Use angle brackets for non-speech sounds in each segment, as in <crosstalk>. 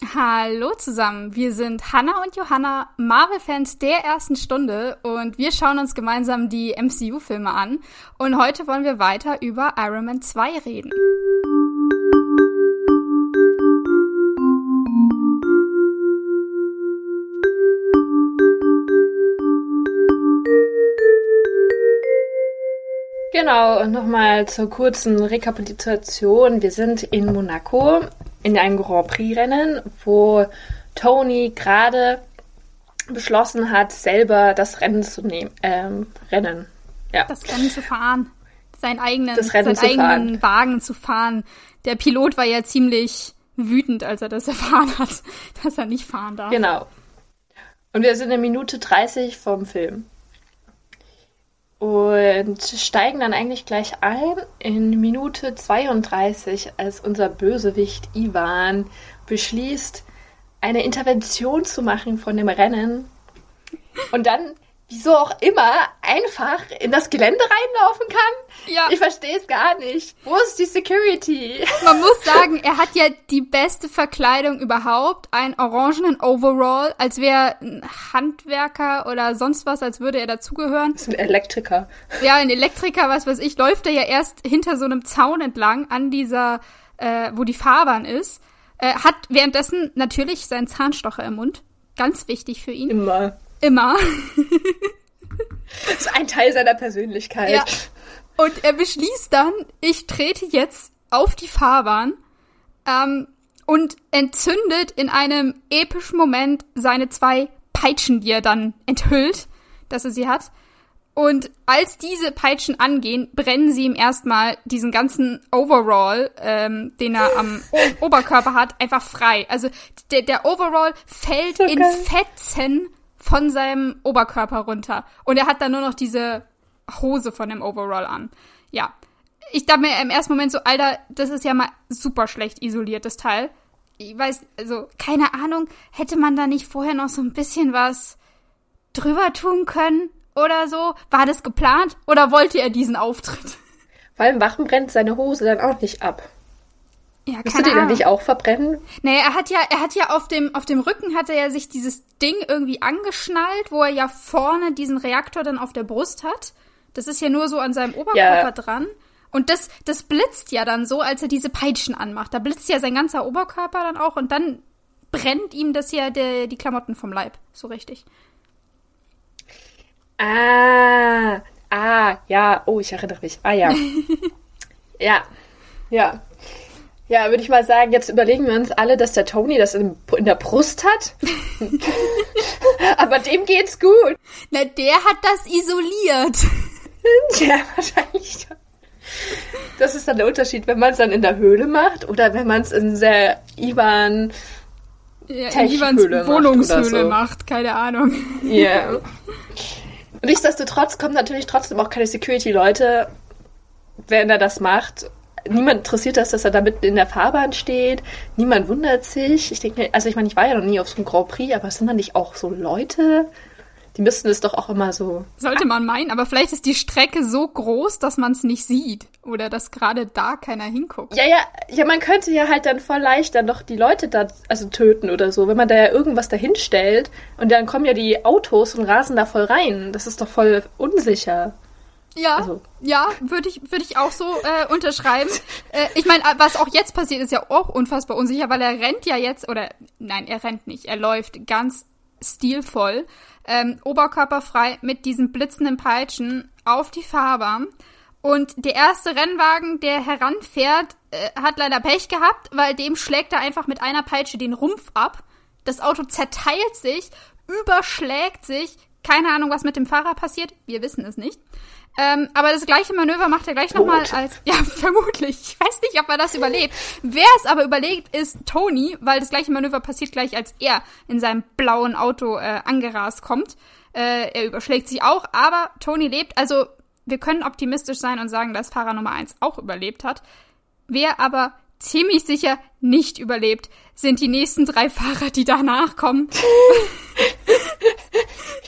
Hallo zusammen, wir sind Hannah und Johanna, Marvel-Fans der ersten Stunde und wir schauen uns gemeinsam die MCU-Filme an und heute wollen wir weiter über Iron Man 2 reden. Genau, und nochmal zur kurzen Rekapitulation. Wir sind in Monaco in einem Grand Prix-Rennen, wo Tony gerade beschlossen hat, selber das Rennen zu nehmen. Ähm, Rennen. Ja. Das Rennen zu fahren. Seinen eigenen, seinen eigenen fahren. Wagen zu fahren. Der Pilot war ja ziemlich wütend, als er das <laughs> erfahren hat, dass er nicht fahren darf. Genau. Und wir sind in Minute 30 vom Film. Und steigen dann eigentlich gleich ein in Minute 32, als unser Bösewicht Ivan beschließt, eine Intervention zu machen von dem Rennen. Und dann wieso auch immer einfach in das Gelände reinlaufen kann. Ja. Ich verstehe es gar nicht. Wo ist die Security? <laughs> Man muss sagen, er hat ja die beste Verkleidung überhaupt. Ein orangenen Overall, als wäre ein Handwerker oder sonst was, als würde er dazugehören. Das ist ein Elektriker. Ja, ein Elektriker, was weiß ich, läuft er ja erst hinter so einem Zaun entlang an dieser, äh, wo die Fahrbahn ist. Äh, hat währenddessen natürlich seinen Zahnstocher im Mund. Ganz wichtig für ihn. Immer. Immer. das <laughs> ist ein Teil seiner Persönlichkeit. Ja. Und er beschließt dann, ich trete jetzt auf die Fahrbahn ähm, und entzündet in einem epischen Moment seine zwei Peitschen, die er dann enthüllt, dass er sie hat. Und als diese Peitschen angehen, brennen sie ihm erstmal diesen ganzen Overall, ähm, den er am <laughs> Oberkörper hat, einfach frei. Also der, der Overall fällt so in Fetzen von seinem Oberkörper runter. Und er hat dann nur noch diese Hose von dem Overall an. Ja. Ich dachte mir im ersten Moment so, Alter, das ist ja mal super schlecht isoliert, das Teil. Ich weiß, also, keine Ahnung, hätte man da nicht vorher noch so ein bisschen was drüber tun können oder so? War das geplant oder wollte er diesen Auftritt? Weil im Wachen brennt seine Hose dann auch nicht ab. Ja, Müsste die dann nicht auch verbrennen? Nee, er hat ja, er hat ja auf dem, auf dem Rücken hatte er sich dieses Ding irgendwie angeschnallt, wo er ja vorne diesen Reaktor dann auf der Brust hat. Das ist ja nur so an seinem Oberkörper ja. dran. Und das, das blitzt ja dann so, als er diese Peitschen anmacht. Da blitzt ja sein ganzer Oberkörper dann auch und dann brennt ihm das ja der, die Klamotten vom Leib. So richtig. Ah, ah, ja, oh, ich erinnere mich. Ah, ja. <laughs> ja, ja. Ja, würde ich mal sagen, jetzt überlegen wir uns alle, dass der Tony das in, in der Brust hat. <laughs> Aber dem geht's gut. Na, der hat das isoliert. <laughs> ja, wahrscheinlich. Das ist dann der Unterschied, wenn man es dann in der Höhle macht oder wenn man es in der Ivan ja, in Ivans Wohnungshöhle so. macht, keine Ahnung. Ja. Yeah. Nichtsdestotrotz kommen natürlich trotzdem auch keine Security-Leute, wenn er das macht niemand interessiert das, dass er da mitten in der Fahrbahn steht. Niemand wundert sich. Ich denke, also ich meine, ich war ja noch nie auf so einem Grand Prix, aber sind da nicht auch so Leute? Die müssten es doch auch immer so. Sollte man meinen, aber vielleicht ist die Strecke so groß, dass man es nicht sieht. Oder dass gerade da keiner hinguckt. Ja, ja, ja, man könnte ja halt dann voll leicht dann doch die Leute da also töten oder so, wenn man da ja irgendwas dahin stellt und dann kommen ja die Autos und rasen da voll rein. Das ist doch voll unsicher. Ja, also. ja, würde ich, würde ich auch so äh, unterschreiben. äh, ich meine, was auch jetzt passiert, ist ja auch unfassbar unsicher, weil er rennt ja jetzt, oder nein, er rennt nicht, er läuft ganz stilvoll, ähm, oberkörperfrei mit diesen blitzenden Peitschen auf die Fahrbahn. Und der erste Rennwagen, der heranfährt, äh, hat leider Pech gehabt, weil dem schlägt er einfach mit einer Peitsche den Rumpf ab. Das Auto zerteilt sich, überschlägt sich. Keine Ahnung, was mit dem Fahrer passiert. Wir wissen es nicht. Ähm, aber das gleiche Manöver macht er gleich nochmal als. Ja, <laughs> vermutlich. Ich weiß nicht, ob er das überlebt. Wer es aber überlegt, ist Tony, weil das gleiche Manöver passiert gleich, als er in seinem blauen Auto äh, angerast kommt. Äh, er überschlägt sich auch, aber Tony lebt. Also, wir können optimistisch sein und sagen, dass Fahrer Nummer 1 auch überlebt hat. Wer aber ziemlich sicher nicht überlebt, sind die nächsten drei Fahrer, die danach kommen. <laughs>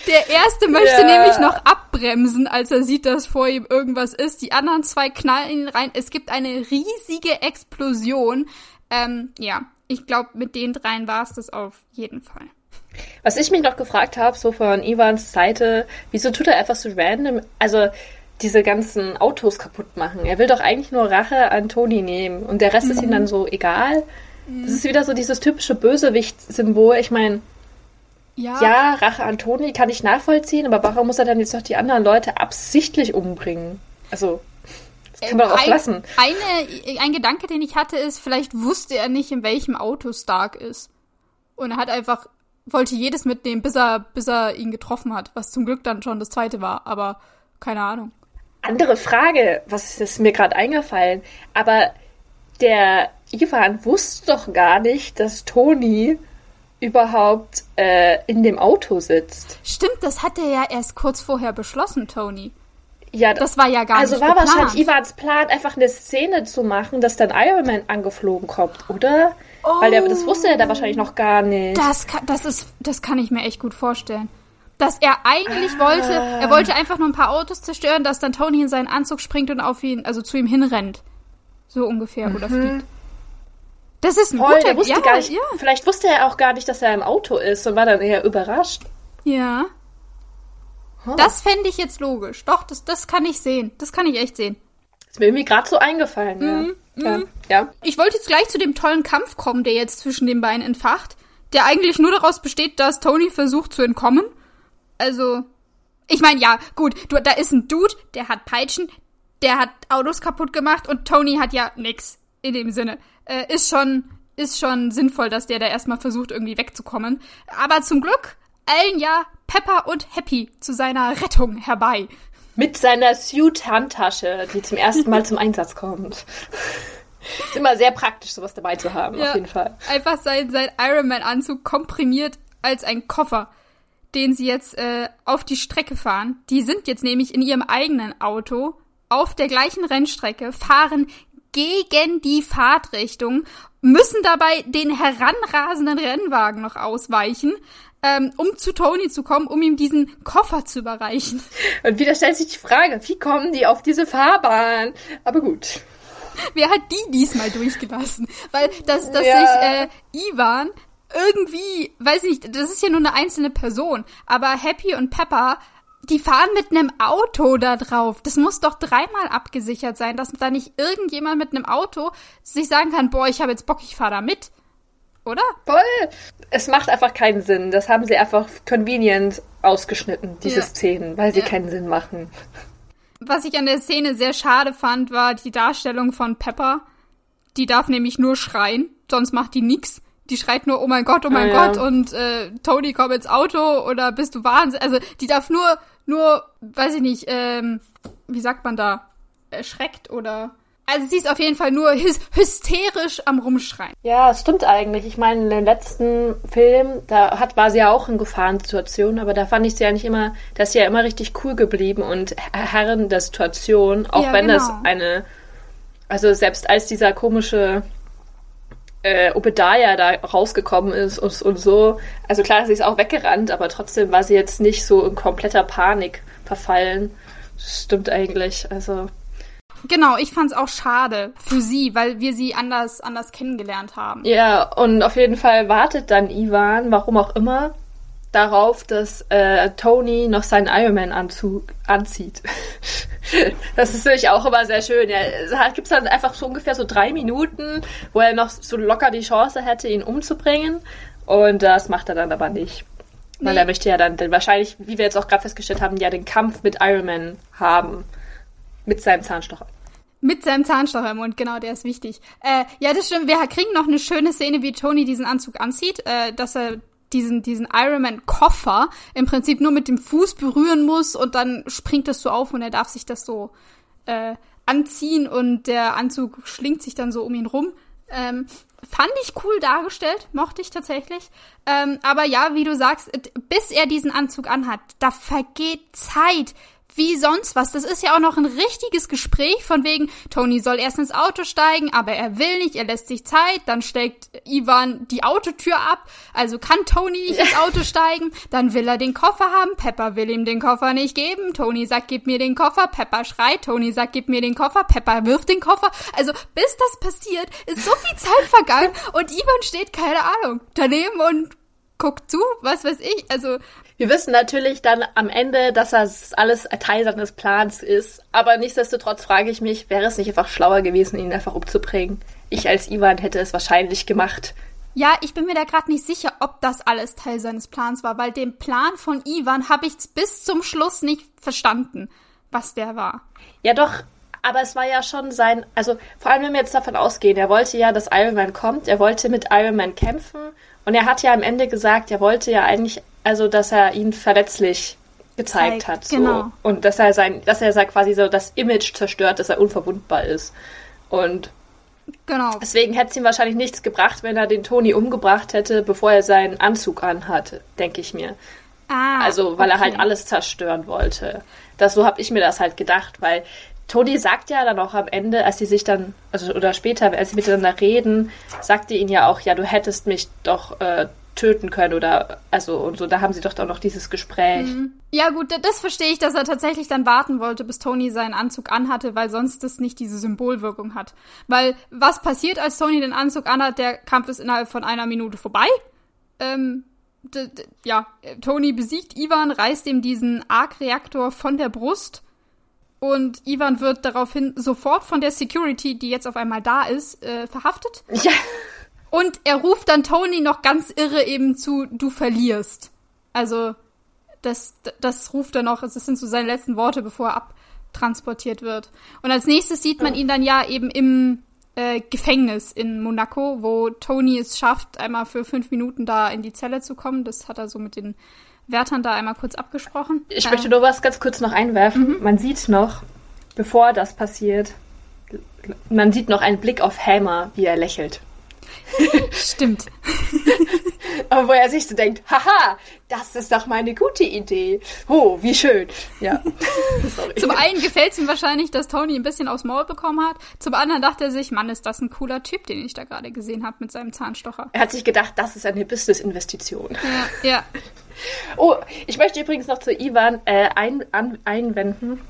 Der erste möchte ja. nämlich noch abbremsen, als er sieht, dass vor ihm irgendwas ist. Die anderen zwei knallen ihn rein. Es gibt eine riesige Explosion. Ähm, ja, ich glaube, mit den dreien war es das auf jeden Fall. Was ich mich noch gefragt habe, so von Ivans Seite, wieso tut er etwas so random, also diese ganzen Autos kaputt machen? Er will doch eigentlich nur Rache an Toni nehmen und der Rest mhm. ist ihm mhm. dann so egal. Das ist wieder so dieses typische Bösewicht-Symbol. Ich meine, ja. ja, Rache an Toni kann ich nachvollziehen, aber warum muss er dann jetzt noch die anderen Leute absichtlich umbringen? Also, das kann man äh, auch ein, lassen. Eine, ein Gedanke, den ich hatte, ist, vielleicht wusste er nicht, in welchem Auto Stark ist. Und er hat einfach, wollte jedes mitnehmen, bis er, bis er ihn getroffen hat, was zum Glück dann schon das zweite war, aber keine Ahnung. Andere Frage, was ist mir gerade eingefallen, aber der Ivan wusste doch gar nicht, dass Toni überhaupt äh, in dem Auto sitzt. Stimmt, das hat er ja erst kurz vorher beschlossen, Tony. Ja, das war ja gar also nicht Also war geplant. wahrscheinlich Ivans Plan, einfach eine Szene zu machen, dass dann Iron Man angeflogen kommt, oder? Oh, Weil der, das wusste er da wahrscheinlich noch gar nicht. Das kann, das ist, das kann ich mir echt gut vorstellen. Dass er eigentlich ah. wollte, er wollte einfach nur ein paar Autos zerstören, dass dann Tony in seinen Anzug springt und auf ihn, also zu ihm hinrennt. So ungefähr, mhm. oder fliegt. Das ist ein Voll, guter, der wusste ja, gar nicht, ja. Vielleicht wusste er auch gar nicht, dass er im Auto ist und war dann eher überrascht. Ja. Huh. Das fände ich jetzt logisch. Doch, das, das kann ich sehen. Das kann ich echt sehen. ist mir irgendwie gerade so eingefallen, mhm. ja. Mhm. ja. Ich wollte jetzt gleich zu dem tollen Kampf kommen, der jetzt zwischen den beiden entfacht, der eigentlich nur daraus besteht, dass Tony versucht zu entkommen. Also, ich meine, ja, gut, du, da ist ein Dude, der hat Peitschen, der hat Autos kaputt gemacht und Tony hat ja nix in dem Sinne äh, ist schon ist schon sinnvoll, dass der da erstmal versucht, irgendwie wegzukommen. Aber zum Glück eilen ja Pepper und Happy zu seiner Rettung herbei. Mit seiner Suit-Handtasche, die zum ersten Mal zum Einsatz kommt. Ist immer sehr praktisch, sowas dabei zu haben, ja, auf jeden Fall. Einfach sein, sein Iron Man-Anzug komprimiert als ein Koffer, den sie jetzt äh, auf die Strecke fahren. Die sind jetzt nämlich in ihrem eigenen Auto auf der gleichen Rennstrecke, fahren gegen die Fahrtrichtung, müssen dabei den heranrasenden Rennwagen noch ausweichen, ähm, um zu Tony zu kommen, um ihm diesen Koffer zu überreichen. Und wieder stellt sich die Frage, wie kommen die auf diese Fahrbahn? Aber gut. Wer hat die diesmal durchgelassen? Weil, dass, dass ja. sich äh, Ivan irgendwie, weiß nicht, das ist ja nur eine einzelne Person, aber Happy und Pepper die fahren mit einem Auto da drauf. Das muss doch dreimal abgesichert sein, dass da nicht irgendjemand mit einem Auto sich sagen kann, boah, ich habe jetzt Bock, ich fahre da mit. Oder? Voll. Es macht einfach keinen Sinn. Das haben sie einfach convenient ausgeschnitten, diese ja. Szenen, weil sie ja. keinen Sinn machen. Was ich an der Szene sehr schade fand, war die Darstellung von Pepper. Die darf nämlich nur schreien, sonst macht die nix die schreit nur, oh mein Gott, oh mein ah, Gott, ja. und äh, Tony, komm ins Auto oder bist du wahnsinnig? Also die darf nur, nur, weiß ich nicht, ähm, wie sagt man da, erschreckt oder. Also sie ist auf jeden Fall nur hys hysterisch am Rumschreien. Ja, stimmt eigentlich. Ich meine, in dem letzten Film, da hat, war sie ja auch in Gefahrensituationen, aber da fand ich sie ja nicht immer, da ist sie ja immer richtig cool geblieben und Herrin der Situation, auch ja, wenn genau. das eine, also selbst als dieser komische äh, Obadiah da rausgekommen ist und, und so. Also klar, sie ist auch weggerannt, aber trotzdem war sie jetzt nicht so in kompletter Panik verfallen. Stimmt eigentlich. Also. Genau, ich fand's auch schade für sie, weil wir sie anders, anders kennengelernt haben. Ja, und auf jeden Fall wartet dann Ivan, warum auch immer, darauf, dass äh, Tony noch seinen Ironman-Anzug anzieht. <laughs> das ist natürlich auch immer sehr schön. Ja, gibt es dann einfach so ungefähr so drei Minuten, wo er noch so locker die Chance hätte, ihn umzubringen. Und das macht er dann aber nicht. Nee. Weil er möchte ja dann wahrscheinlich, wie wir jetzt auch gerade festgestellt haben, ja den Kampf mit Iron Man haben. Mit seinem Zahnstocher. Mit seinem Zahnstocher im Mund, genau, der ist wichtig. Äh, ja, das stimmt. Wir kriegen noch eine schöne Szene, wie Tony diesen Anzug anzieht, äh, dass er diesen, diesen Ironman-Koffer im Prinzip nur mit dem Fuß berühren muss und dann springt das so auf und er darf sich das so äh, anziehen und der Anzug schlingt sich dann so um ihn rum. Ähm, fand ich cool dargestellt, mochte ich tatsächlich. Ähm, aber ja, wie du sagst, bis er diesen Anzug anhat, da vergeht Zeit wie sonst was. Das ist ja auch noch ein richtiges Gespräch von wegen, Tony soll erst ins Auto steigen, aber er will nicht, er lässt sich Zeit, dann steckt Ivan die Autotür ab, also kann Tony nicht ins Auto steigen, dann will er den Koffer haben, Pepper will ihm den Koffer nicht geben, Tony sagt, gib mir den Koffer, Pepper schreit, Tony sagt, gib mir den Koffer, Pepper wirft den Koffer. Also bis das passiert, ist so viel Zeit vergangen und Ivan steht, keine Ahnung, daneben und guckt zu, was weiß ich, also wir wissen natürlich dann am Ende, dass das alles Teil seines Plans ist. Aber nichtsdestotrotz frage ich mich, wäre es nicht einfach schlauer gewesen, ihn einfach umzubringen? Ich als Ivan hätte es wahrscheinlich gemacht. Ja, ich bin mir da gerade nicht sicher, ob das alles Teil seines Plans war, weil den Plan von Ivan habe ich bis zum Schluss nicht verstanden, was der war. Ja, doch, aber es war ja schon sein, also vor allem wenn wir jetzt davon ausgehen, er wollte ja, dass Iron Man kommt, er wollte mit Iron Man kämpfen und er hat ja am Ende gesagt, er wollte ja eigentlich also dass er ihn verletzlich gezeigt hat. So. Genau. Und dass er sein, dass er quasi so das Image zerstört, dass er unverwundbar ist. Und genau. deswegen hätte es ihm wahrscheinlich nichts gebracht, wenn er den Toni umgebracht hätte, bevor er seinen Anzug anhatte, denke ich mir. Ah, also, weil okay. er halt alles zerstören wollte. Das so habe ich mir das halt gedacht, weil Toni sagt ja dann auch am Ende, als sie sich dann, also oder später, als sie miteinander reden, sagte ihn ja auch, ja, du hättest mich doch äh, töten können oder also und so, da haben sie doch auch noch dieses Gespräch. Mhm. Ja gut, das verstehe ich, dass er tatsächlich dann warten wollte, bis Tony seinen Anzug anhatte, weil sonst das nicht diese Symbolwirkung hat. Weil was passiert, als Tony den Anzug anhat, der Kampf ist innerhalb von einer Minute vorbei. Ähm, ja, Tony besiegt Ivan, reißt ihm diesen Arc-Reaktor von der Brust und Ivan wird daraufhin sofort von der Security, die jetzt auf einmal da ist, äh, verhaftet. Ja. Und er ruft dann Tony noch ganz irre eben zu, du verlierst. Also, das, das ruft er noch, das sind so seine letzten Worte, bevor er abtransportiert wird. Und als nächstes sieht man ihn dann ja eben im äh, Gefängnis in Monaco, wo Tony es schafft, einmal für fünf Minuten da in die Zelle zu kommen. Das hat er so mit den Wärtern da einmal kurz abgesprochen. Ich äh, möchte nur was ganz kurz noch einwerfen. Mhm. Man sieht noch, bevor das passiert, man sieht noch einen Blick auf Hammer, wie er lächelt. Stimmt. <laughs> Aber wo er sich so denkt, haha, das ist doch mal eine gute Idee. Oh, wie schön. Ja. <laughs> Zum einen gefällt es ihm wahrscheinlich, dass Tony ein bisschen aufs Maul bekommen hat. Zum anderen dachte er sich, Mann, ist das ein cooler Typ, den ich da gerade gesehen habe mit seinem Zahnstocher. Er hat sich gedacht, das ist eine Business-Investition. Ja, ja. Oh, ich möchte übrigens noch zu Ivan äh, ein, an, einwenden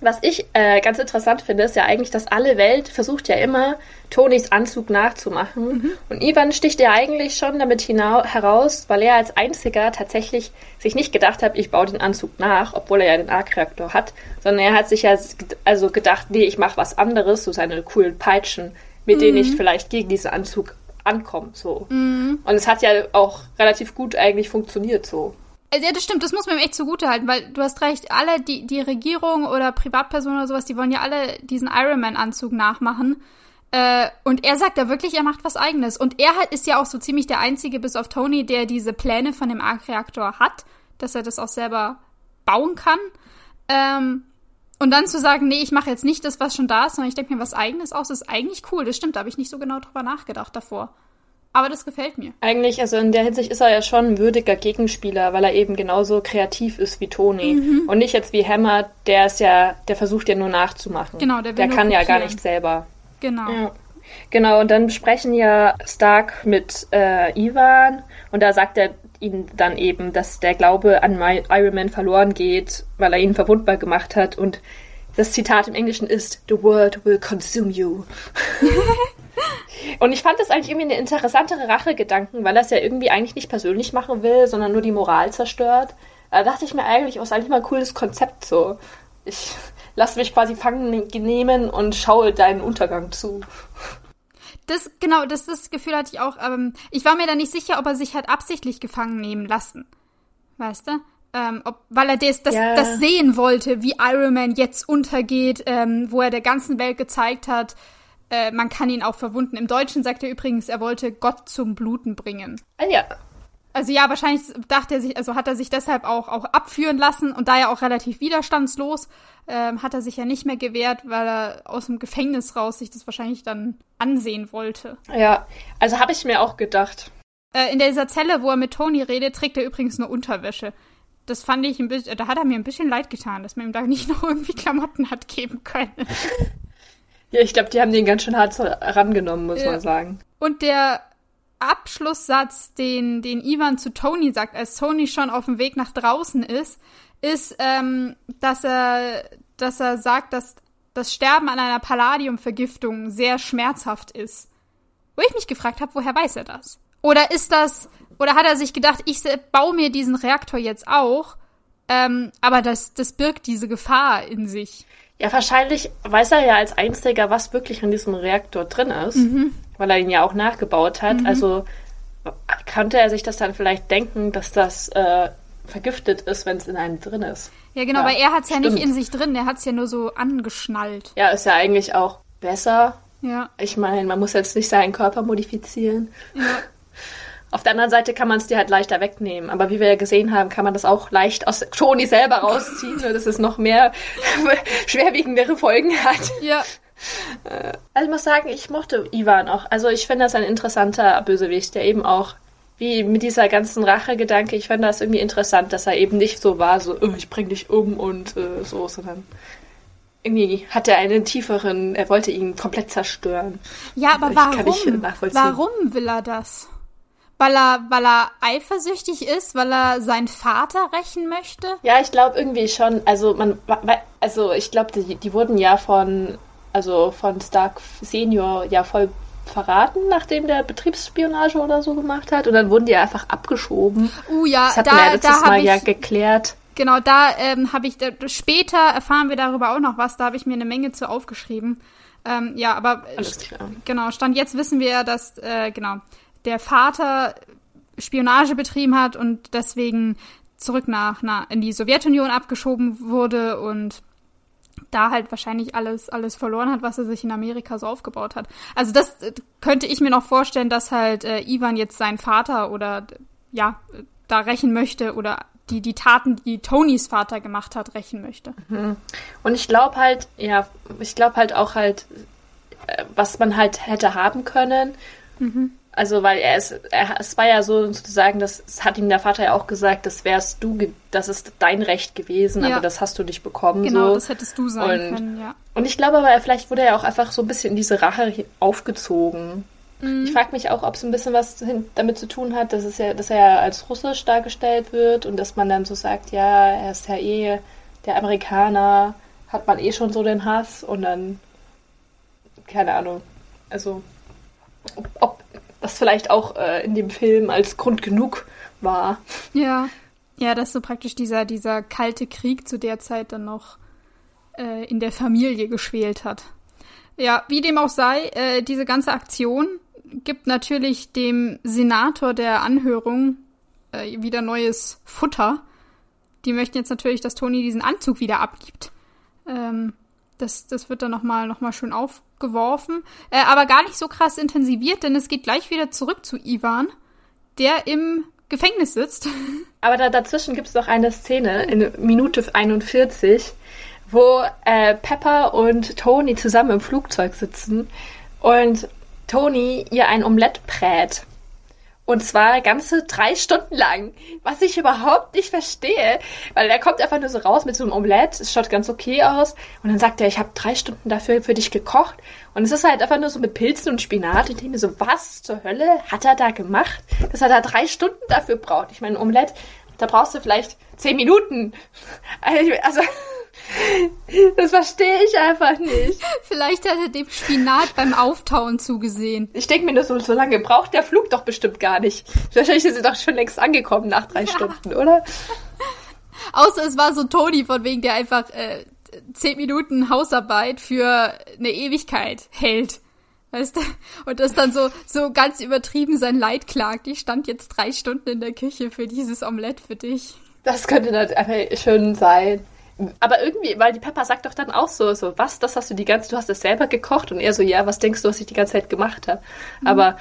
was ich äh, ganz interessant finde, ist ja eigentlich, dass alle Welt versucht ja immer, Tonys Anzug nachzumachen. Mhm. Und Ivan sticht ja eigentlich schon damit heraus, weil er als einziger tatsächlich sich nicht gedacht hat, ich baue den Anzug nach, obwohl er ja den Arc-Reaktor hat, sondern er hat sich ja also gedacht, nee, ich mache was anderes, so seine coolen Peitschen, mit mhm. denen ich vielleicht gegen diesen Anzug ankomme. So. Mhm. Und es hat ja auch relativ gut eigentlich funktioniert so. Also, ja, das stimmt, das muss man ihm echt zugutehalten, weil du hast recht, alle, die, die Regierung oder Privatpersonen oder sowas, die wollen ja alle diesen Ironman-Anzug nachmachen. Äh, und er sagt da wirklich, er macht was eigenes. Und er halt ist ja auch so ziemlich der Einzige, bis auf Tony, der diese Pläne von dem Arc-Reaktor hat, dass er das auch selber bauen kann. Ähm, und dann zu sagen, nee, ich mache jetzt nicht das, was schon da ist, sondern ich denke mir was eigenes aus, ist eigentlich cool. Das stimmt, da habe ich nicht so genau drüber nachgedacht davor. Aber das gefällt mir. Eigentlich, also in der Hinsicht ist er ja schon ein würdiger Gegenspieler, weil er eben genauso kreativ ist wie Tony. Mhm. Und nicht jetzt wie Hammer, der ist ja, der versucht ja nur nachzumachen. Genau, der, will der kann kopieren. ja gar nicht selber. Genau. Ja. Genau, und dann besprechen ja Stark mit äh, Ivan und da sagt er ihm dann eben, dass der Glaube an Iron Man verloren geht, weil er ihn verwundbar gemacht hat und das Zitat im Englischen ist The world will consume you. <laughs> <laughs> Und ich fand das eigentlich irgendwie eine interessantere Rachegedanken, weil er es ja irgendwie eigentlich nicht persönlich machen will, sondern nur die Moral zerstört. Da dachte ich mir eigentlich, oh, ist eigentlich mal ein cooles Konzept so. Ich lasse mich quasi fangen nehmen und schaue deinen Untergang zu. Das, genau, das, das Gefühl hatte ich auch. Ähm, ich war mir da nicht sicher, ob er sich hat absichtlich gefangen nehmen lassen. Weißt du? Ähm, ob, weil er das, das, ja. das sehen wollte, wie Iron Man jetzt untergeht, ähm, wo er der ganzen Welt gezeigt hat, äh, man kann ihn auch verwunden. Im Deutschen sagt er übrigens, er wollte Gott zum Bluten bringen. Ah ja. Also ja, wahrscheinlich dachte er sich, also hat er sich deshalb auch, auch abführen lassen und da ja auch relativ widerstandslos, ähm, hat er sich ja nicht mehr gewehrt, weil er aus dem Gefängnis raus sich das wahrscheinlich dann ansehen wollte. Ja, also habe ich mir auch gedacht. Äh, in dieser Zelle, wo er mit Tony redet, trägt er übrigens nur Unterwäsche. das fand ich ein bisschen, da hat er mir ein bisschen leid getan, dass man ihm da nicht noch irgendwie Klamotten hat geben können. <laughs> Ja, ich glaube, die haben den ganz schön hart herangenommen, muss ja. man sagen. Und der Abschlusssatz, den, den Ivan zu Tony sagt, als Tony schon auf dem Weg nach draußen ist, ist, ähm, dass er, dass er sagt, dass das Sterben an einer Palladiumvergiftung sehr schmerzhaft ist. Wo ich mich gefragt habe, woher weiß er das? Oder ist das, oder hat er sich gedacht, ich baue mir diesen Reaktor jetzt auch, ähm, aber das, das birgt diese Gefahr in sich. Ja, wahrscheinlich weiß er ja als Einziger, was wirklich in diesem Reaktor drin ist, mhm. weil er ihn ja auch nachgebaut hat. Mhm. Also könnte er sich das dann vielleicht denken, dass das äh, vergiftet ist, wenn es in einem drin ist. Ja, genau, ja, weil er hat es ja nicht in sich drin, er hat es ja nur so angeschnallt. Ja, ist ja eigentlich auch besser. Ja. Ich meine, man muss jetzt nicht seinen Körper modifizieren. Ja. Auf der anderen Seite kann man es dir halt leichter wegnehmen. Aber wie wir ja gesehen haben, kann man das auch leicht aus Toni selber rausziehen, dass es noch mehr <laughs> schwerwiegendere Folgen hat. Ja. Äh, also ich muss sagen, ich mochte Ivan auch. Also ich finde das ein interessanter Bösewicht, der eben auch, wie mit dieser ganzen Rache-Gedanke, ich fand das irgendwie interessant, dass er eben nicht so war, so, oh, ich bring dich um und äh, so, sondern irgendwie hat er einen tieferen, er wollte ihn komplett zerstören. Ja, aber warum? Warum will er das? Weil er, weil er eifersüchtig ist, weil er seinen Vater rächen möchte? Ja, ich glaube irgendwie schon. Also man, also ich glaube, die, die wurden ja von, also von Stark Senior ja voll verraten, nachdem der Betriebsspionage oder so gemacht hat. Und dann wurden die einfach abgeschoben. Uh ja, das hatten da, ja letztes Mal ja geklärt. Genau, da ähm, habe ich, da, später erfahren wir darüber auch noch was, da habe ich mir eine Menge zu aufgeschrieben. Ähm, ja, aber Alles klar. genau, Stand jetzt wissen wir ja, dass, äh, genau, der Vater Spionage betrieben hat und deswegen zurück nach, nach in die Sowjetunion abgeschoben wurde und da halt wahrscheinlich alles alles verloren hat, was er sich in Amerika so aufgebaut hat. Also das äh, könnte ich mir noch vorstellen, dass halt äh, Ivan jetzt seinen Vater oder ja da rächen möchte oder die die Taten, die Tonys Vater gemacht hat, rächen möchte. Mhm. Und ich glaube halt, ja, ich glaube halt auch halt, äh, was man halt hätte haben können. Mhm. Also, weil er ist, er, es war ja so sozusagen, das, das hat ihm der Vater ja auch gesagt, das wärst du, das ist dein Recht gewesen, ja. aber das hast du nicht bekommen. Genau, so. das hättest du sein und, können, ja. Und ich glaube aber, vielleicht wurde er auch einfach so ein bisschen in diese Rache aufgezogen. Mhm. Ich frage mich auch, ob es ein bisschen was damit zu tun hat, dass, es ja, dass er ja als russisch dargestellt wird und dass man dann so sagt, ja, er ist ja eh der Amerikaner, hat man eh schon so den Hass und dann, keine Ahnung, also ob, ob das vielleicht auch äh, in dem Film als Grund genug war. Ja, ja, dass so praktisch dieser, dieser kalte Krieg zu der Zeit dann noch äh, in der Familie geschwelt hat. Ja, wie dem auch sei, äh, diese ganze Aktion gibt natürlich dem Senator der Anhörung äh, wieder neues Futter. Die möchten jetzt natürlich, dass Toni diesen Anzug wieder abgibt. Ähm, das, das wird dann nochmal noch mal schön aufgeworfen. Äh, aber gar nicht so krass intensiviert, denn es geht gleich wieder zurück zu Ivan, der im Gefängnis sitzt. <laughs> Aber da, dazwischen gibt es noch eine Szene in Minute 41, wo äh, Pepper und Tony zusammen im Flugzeug sitzen und Tony ihr ein Omelett prät. Und zwar ganze drei Stunden lang. Was ich überhaupt nicht verstehe. Weil er kommt einfach nur so raus mit so einem Omelett. Es schaut ganz okay aus. Und dann sagt er, ich habe drei Stunden dafür für dich gekocht. Und es ist halt einfach nur so mit Pilzen und Spinat. Und ich denke mir so, was zur Hölle hat er da gemacht? Dass er da drei Stunden dafür braucht. Ich meine, ein Omelett, da brauchst du vielleicht zehn Minuten. <laughs> Also, das verstehe ich einfach nicht. Vielleicht hat er dem Spinat beim Auftauen zugesehen. Ich denke mir nur so, so lange braucht der Flug doch bestimmt gar nicht. Wahrscheinlich sind sie doch schon längst angekommen nach drei ja. Stunden, oder? Außer es war so Toni, von wegen der einfach äh, zehn Minuten Hausarbeit für eine Ewigkeit hält. Weißt du? Und das dann so, so ganz übertrieben sein Leid klagt. Ich stand jetzt drei Stunden in der Küche für dieses Omelett für dich. Das könnte natürlich schön sein. Aber irgendwie, weil die Peppa sagt doch dann auch so, so, was, das hast du die ganze, du hast es selber gekocht und er so, ja, was denkst du, was ich die ganze Zeit gemacht habe? Mhm. Aber,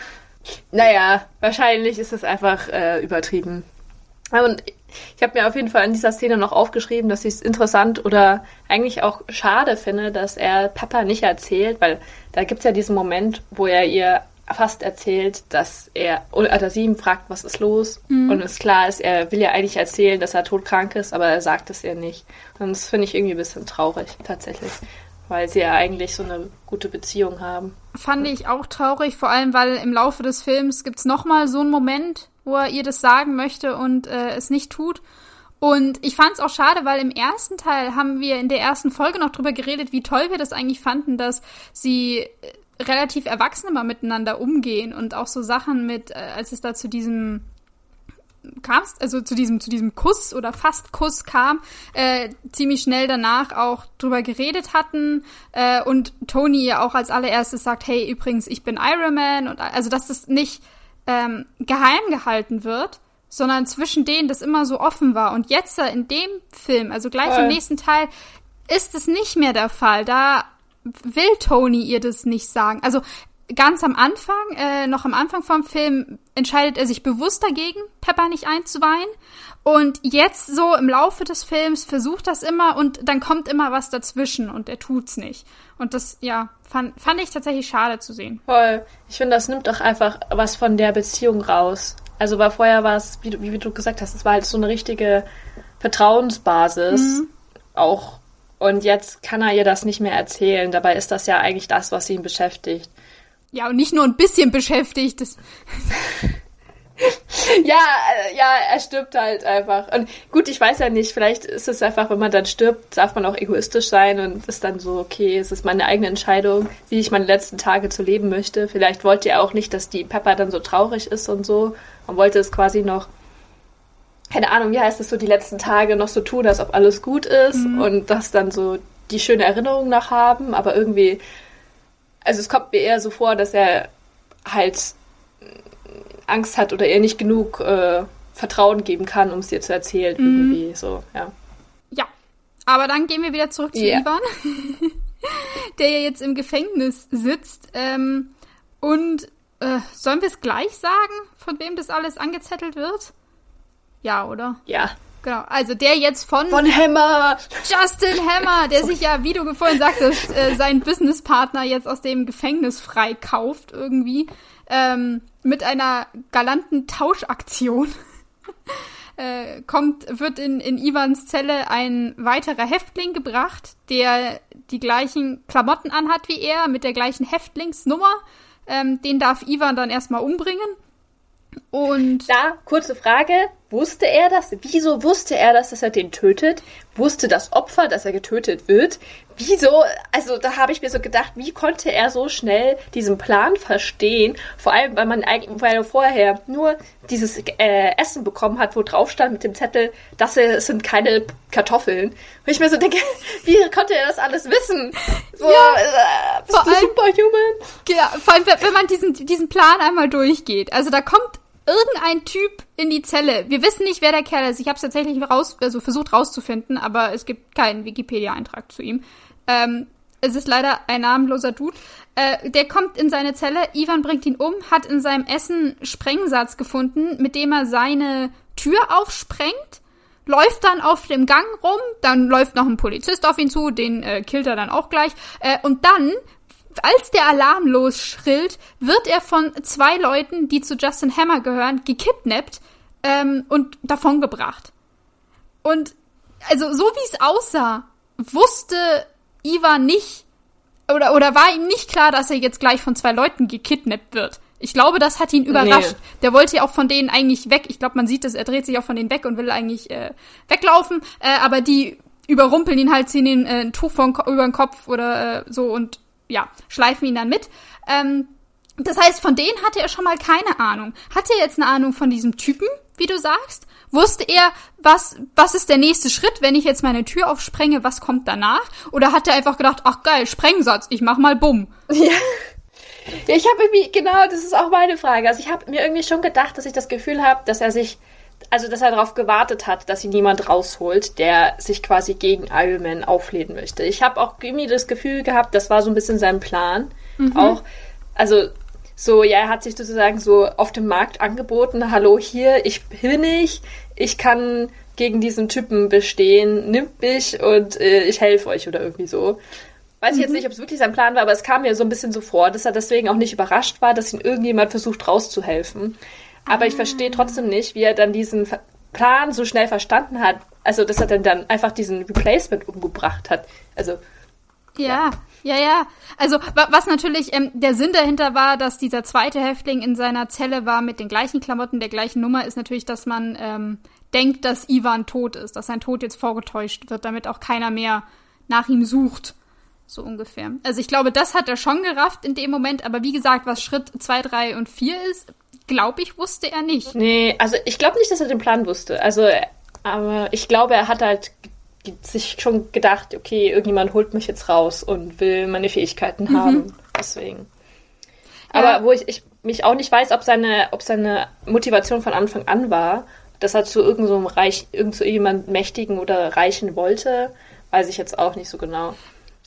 naja, wahrscheinlich ist es einfach äh, übertrieben. Und ich habe mir auf jeden Fall in dieser Szene noch aufgeschrieben, dass ich es interessant oder eigentlich auch schade finde, dass er Papa nicht erzählt, weil da gibt es ja diesen Moment, wo er ihr fast erzählt, dass er, oder sie ihm fragt, was ist los? Mhm. Und es klar ist, er will ja eigentlich erzählen, dass er todkrank ist, aber er sagt es ihr nicht. Und das finde ich irgendwie ein bisschen traurig, tatsächlich. Weil sie ja eigentlich so eine gute Beziehung haben. Fand ich auch traurig, vor allem, weil im Laufe des Films gibt es nochmal so einen Moment, wo er ihr das sagen möchte und äh, es nicht tut. Und ich fand es auch schade, weil im ersten Teil haben wir in der ersten Folge noch drüber geredet, wie toll wir das eigentlich fanden, dass sie äh, relativ erwachsen immer miteinander umgehen und auch so Sachen mit, äh, als es da zu diesem kamst, also zu diesem, zu diesem Kuss oder fast Kuss kam, äh, ziemlich schnell danach auch drüber geredet hatten äh, und Tony ja auch als allererstes sagt, hey, übrigens, ich bin Iron Man und also dass das nicht ähm, geheim gehalten wird, sondern zwischen denen das immer so offen war. Und jetzt in dem Film, also gleich Voll. im nächsten Teil, ist es nicht mehr der Fall. Da will Tony ihr das nicht sagen. Also ganz am Anfang, äh, noch am Anfang vom Film, entscheidet er sich bewusst dagegen, Pepper nicht einzuweihen. Und jetzt so im Laufe des Films versucht das immer und dann kommt immer was dazwischen und er tut's nicht. Und das, ja, fand, fand ich tatsächlich schade zu sehen. Voll. Ich finde, das nimmt doch einfach was von der Beziehung raus. Also, weil vorher war es, wie, wie, du gesagt hast, es war halt so eine richtige Vertrauensbasis. Mhm. Auch und jetzt kann er ihr das nicht mehr erzählen. Dabei ist das ja eigentlich das, was ihn beschäftigt. Ja, und nicht nur ein bisschen beschäftigt. <laughs> ja, äh, ja, er stirbt halt einfach. Und gut, ich weiß ja nicht, vielleicht ist es einfach, wenn man dann stirbt, darf man auch egoistisch sein und ist dann so, okay, es ist meine eigene Entscheidung, wie ich meine letzten Tage zu leben möchte. Vielleicht wollte er auch nicht, dass die Pepper dann so traurig ist und so. Man wollte es quasi noch keine Ahnung, wie heißt es so, die letzten Tage noch so tun, als ob alles gut ist mhm. und das dann so die schöne Erinnerung nach haben, aber irgendwie, also es kommt mir eher so vor, dass er halt Angst hat oder ihr nicht genug äh, Vertrauen geben kann, um es ihr zu erzählen, mhm. irgendwie so, ja. Ja, aber dann gehen wir wieder zurück zu yeah. Ivan, <laughs> der ja jetzt im Gefängnis sitzt ähm, und äh, sollen wir es gleich sagen, von wem das alles angezettelt wird? Ja, oder? Ja. Genau, also der jetzt von... Von Hammer! Justin Hammer, der sich ja, wie du vorhin sagtest, äh, seinen Businesspartner jetzt aus dem Gefängnis freikauft irgendwie. Ähm, mit einer galanten Tauschaktion. <laughs> äh, kommt, wird in, in Ivans Zelle ein weiterer Häftling gebracht, der die gleichen Klamotten anhat wie er, mit der gleichen Häftlingsnummer. Ähm, den darf Ivan dann erstmal umbringen. Und. Da, kurze Frage. Wusste er das? Wieso wusste er das, dass er den tötet? Wusste das Opfer, dass er getötet wird? Wieso? Also da habe ich mir so gedacht, wie konnte er so schnell diesen Plan verstehen? Vor allem, weil man eigentlich, weil er vorher nur dieses äh, Essen bekommen hat, wo drauf stand mit dem Zettel, das sind keine Kartoffeln. Und ich mir so denke, <laughs> wie konnte er das alles wissen? So, ja, äh, bist vor du allem, superhuman? Ja, vor allem, wenn man diesen, diesen Plan einmal durchgeht. Also da kommt irgendein Typ in die Zelle. Wir wissen nicht, wer der Kerl ist. Ich habe es tatsächlich raus, also versucht rauszufinden, aber es gibt keinen Wikipedia-Eintrag zu ihm. Ähm, es ist leider ein namenloser Dude. Äh, der kommt in seine Zelle, Ivan bringt ihn um, hat in seinem Essen Sprengsatz gefunden, mit dem er seine Tür aufsprengt, läuft dann auf dem Gang rum, dann läuft noch ein Polizist auf ihn zu, den äh, killt er dann auch gleich, äh, und dann als der Alarm losschrillt, wird er von zwei Leuten, die zu Justin Hammer gehören, gekidnappt ähm, und davongebracht. Und also so wie es aussah, wusste Ivan nicht oder oder war ihm nicht klar, dass er jetzt gleich von zwei Leuten gekidnappt wird. Ich glaube, das hat ihn überrascht. Nee. Der wollte ja auch von denen eigentlich weg. Ich glaube, man sieht es, er dreht sich auch von denen weg und will eigentlich äh, weglaufen. Äh, aber die überrumpeln ihn halt, ziehen ihn äh, ein Tuch von, über den Kopf oder äh, so und ja, schleifen ihn dann mit. Ähm, das heißt, von denen hatte er schon mal keine Ahnung. Hatte er jetzt eine Ahnung von diesem Typen, wie du sagst? Wusste er, was, was ist der nächste Schritt, wenn ich jetzt meine Tür aufsprenge, was kommt danach? Oder hat er einfach gedacht, ach geil, Sprengsatz, ich mach mal Bumm? Ja. Ja, ich habe irgendwie, genau, das ist auch meine Frage. Also ich habe mir irgendwie schon gedacht, dass ich das Gefühl habe, dass er sich also dass er darauf gewartet hat, dass ihn niemand rausholt, der sich quasi gegen Iron Man auflehnen möchte. Ich habe auch irgendwie das Gefühl gehabt, das war so ein bisschen sein Plan. Mhm. Auch, also so, ja, er hat sich sozusagen so auf dem Markt angeboten, hallo hier, ich bin ich, ich kann gegen diesen Typen bestehen, nimmt mich und äh, ich helfe euch oder irgendwie so. Weiß ich jetzt nicht, ob es wirklich sein Plan war, aber es kam mir so ein bisschen so vor, dass er deswegen auch nicht überrascht war, dass ihn irgendjemand versucht rauszuhelfen. Aber ich verstehe trotzdem nicht, wie er dann diesen Plan so schnell verstanden hat. Also, dass er dann, dann einfach diesen Replacement umgebracht hat. Also. Ja, ja, ja. ja. Also, was natürlich ähm, der Sinn dahinter war, dass dieser zweite Häftling in seiner Zelle war mit den gleichen Klamotten, der gleichen Nummer, ist natürlich, dass man ähm, denkt, dass Ivan tot ist, dass sein Tod jetzt vorgetäuscht wird, damit auch keiner mehr nach ihm sucht. So ungefähr. Also ich glaube, das hat er schon gerafft in dem Moment, aber wie gesagt, was Schritt 2, 3 und 4 ist, glaube ich, wusste er nicht. Nee, also ich glaube nicht, dass er den Plan wusste. Also, aber ich glaube, er hat halt sich schon gedacht, okay, irgendjemand holt mich jetzt raus und will meine Fähigkeiten mhm. haben. Deswegen. Aber ja. wo ich, ich mich auch nicht weiß, ob seine, ob seine Motivation von Anfang an war, dass er zu irgendeinem so Reich, irgend so jemand Mächtigen oder Reichen wollte, weiß ich jetzt auch nicht so genau.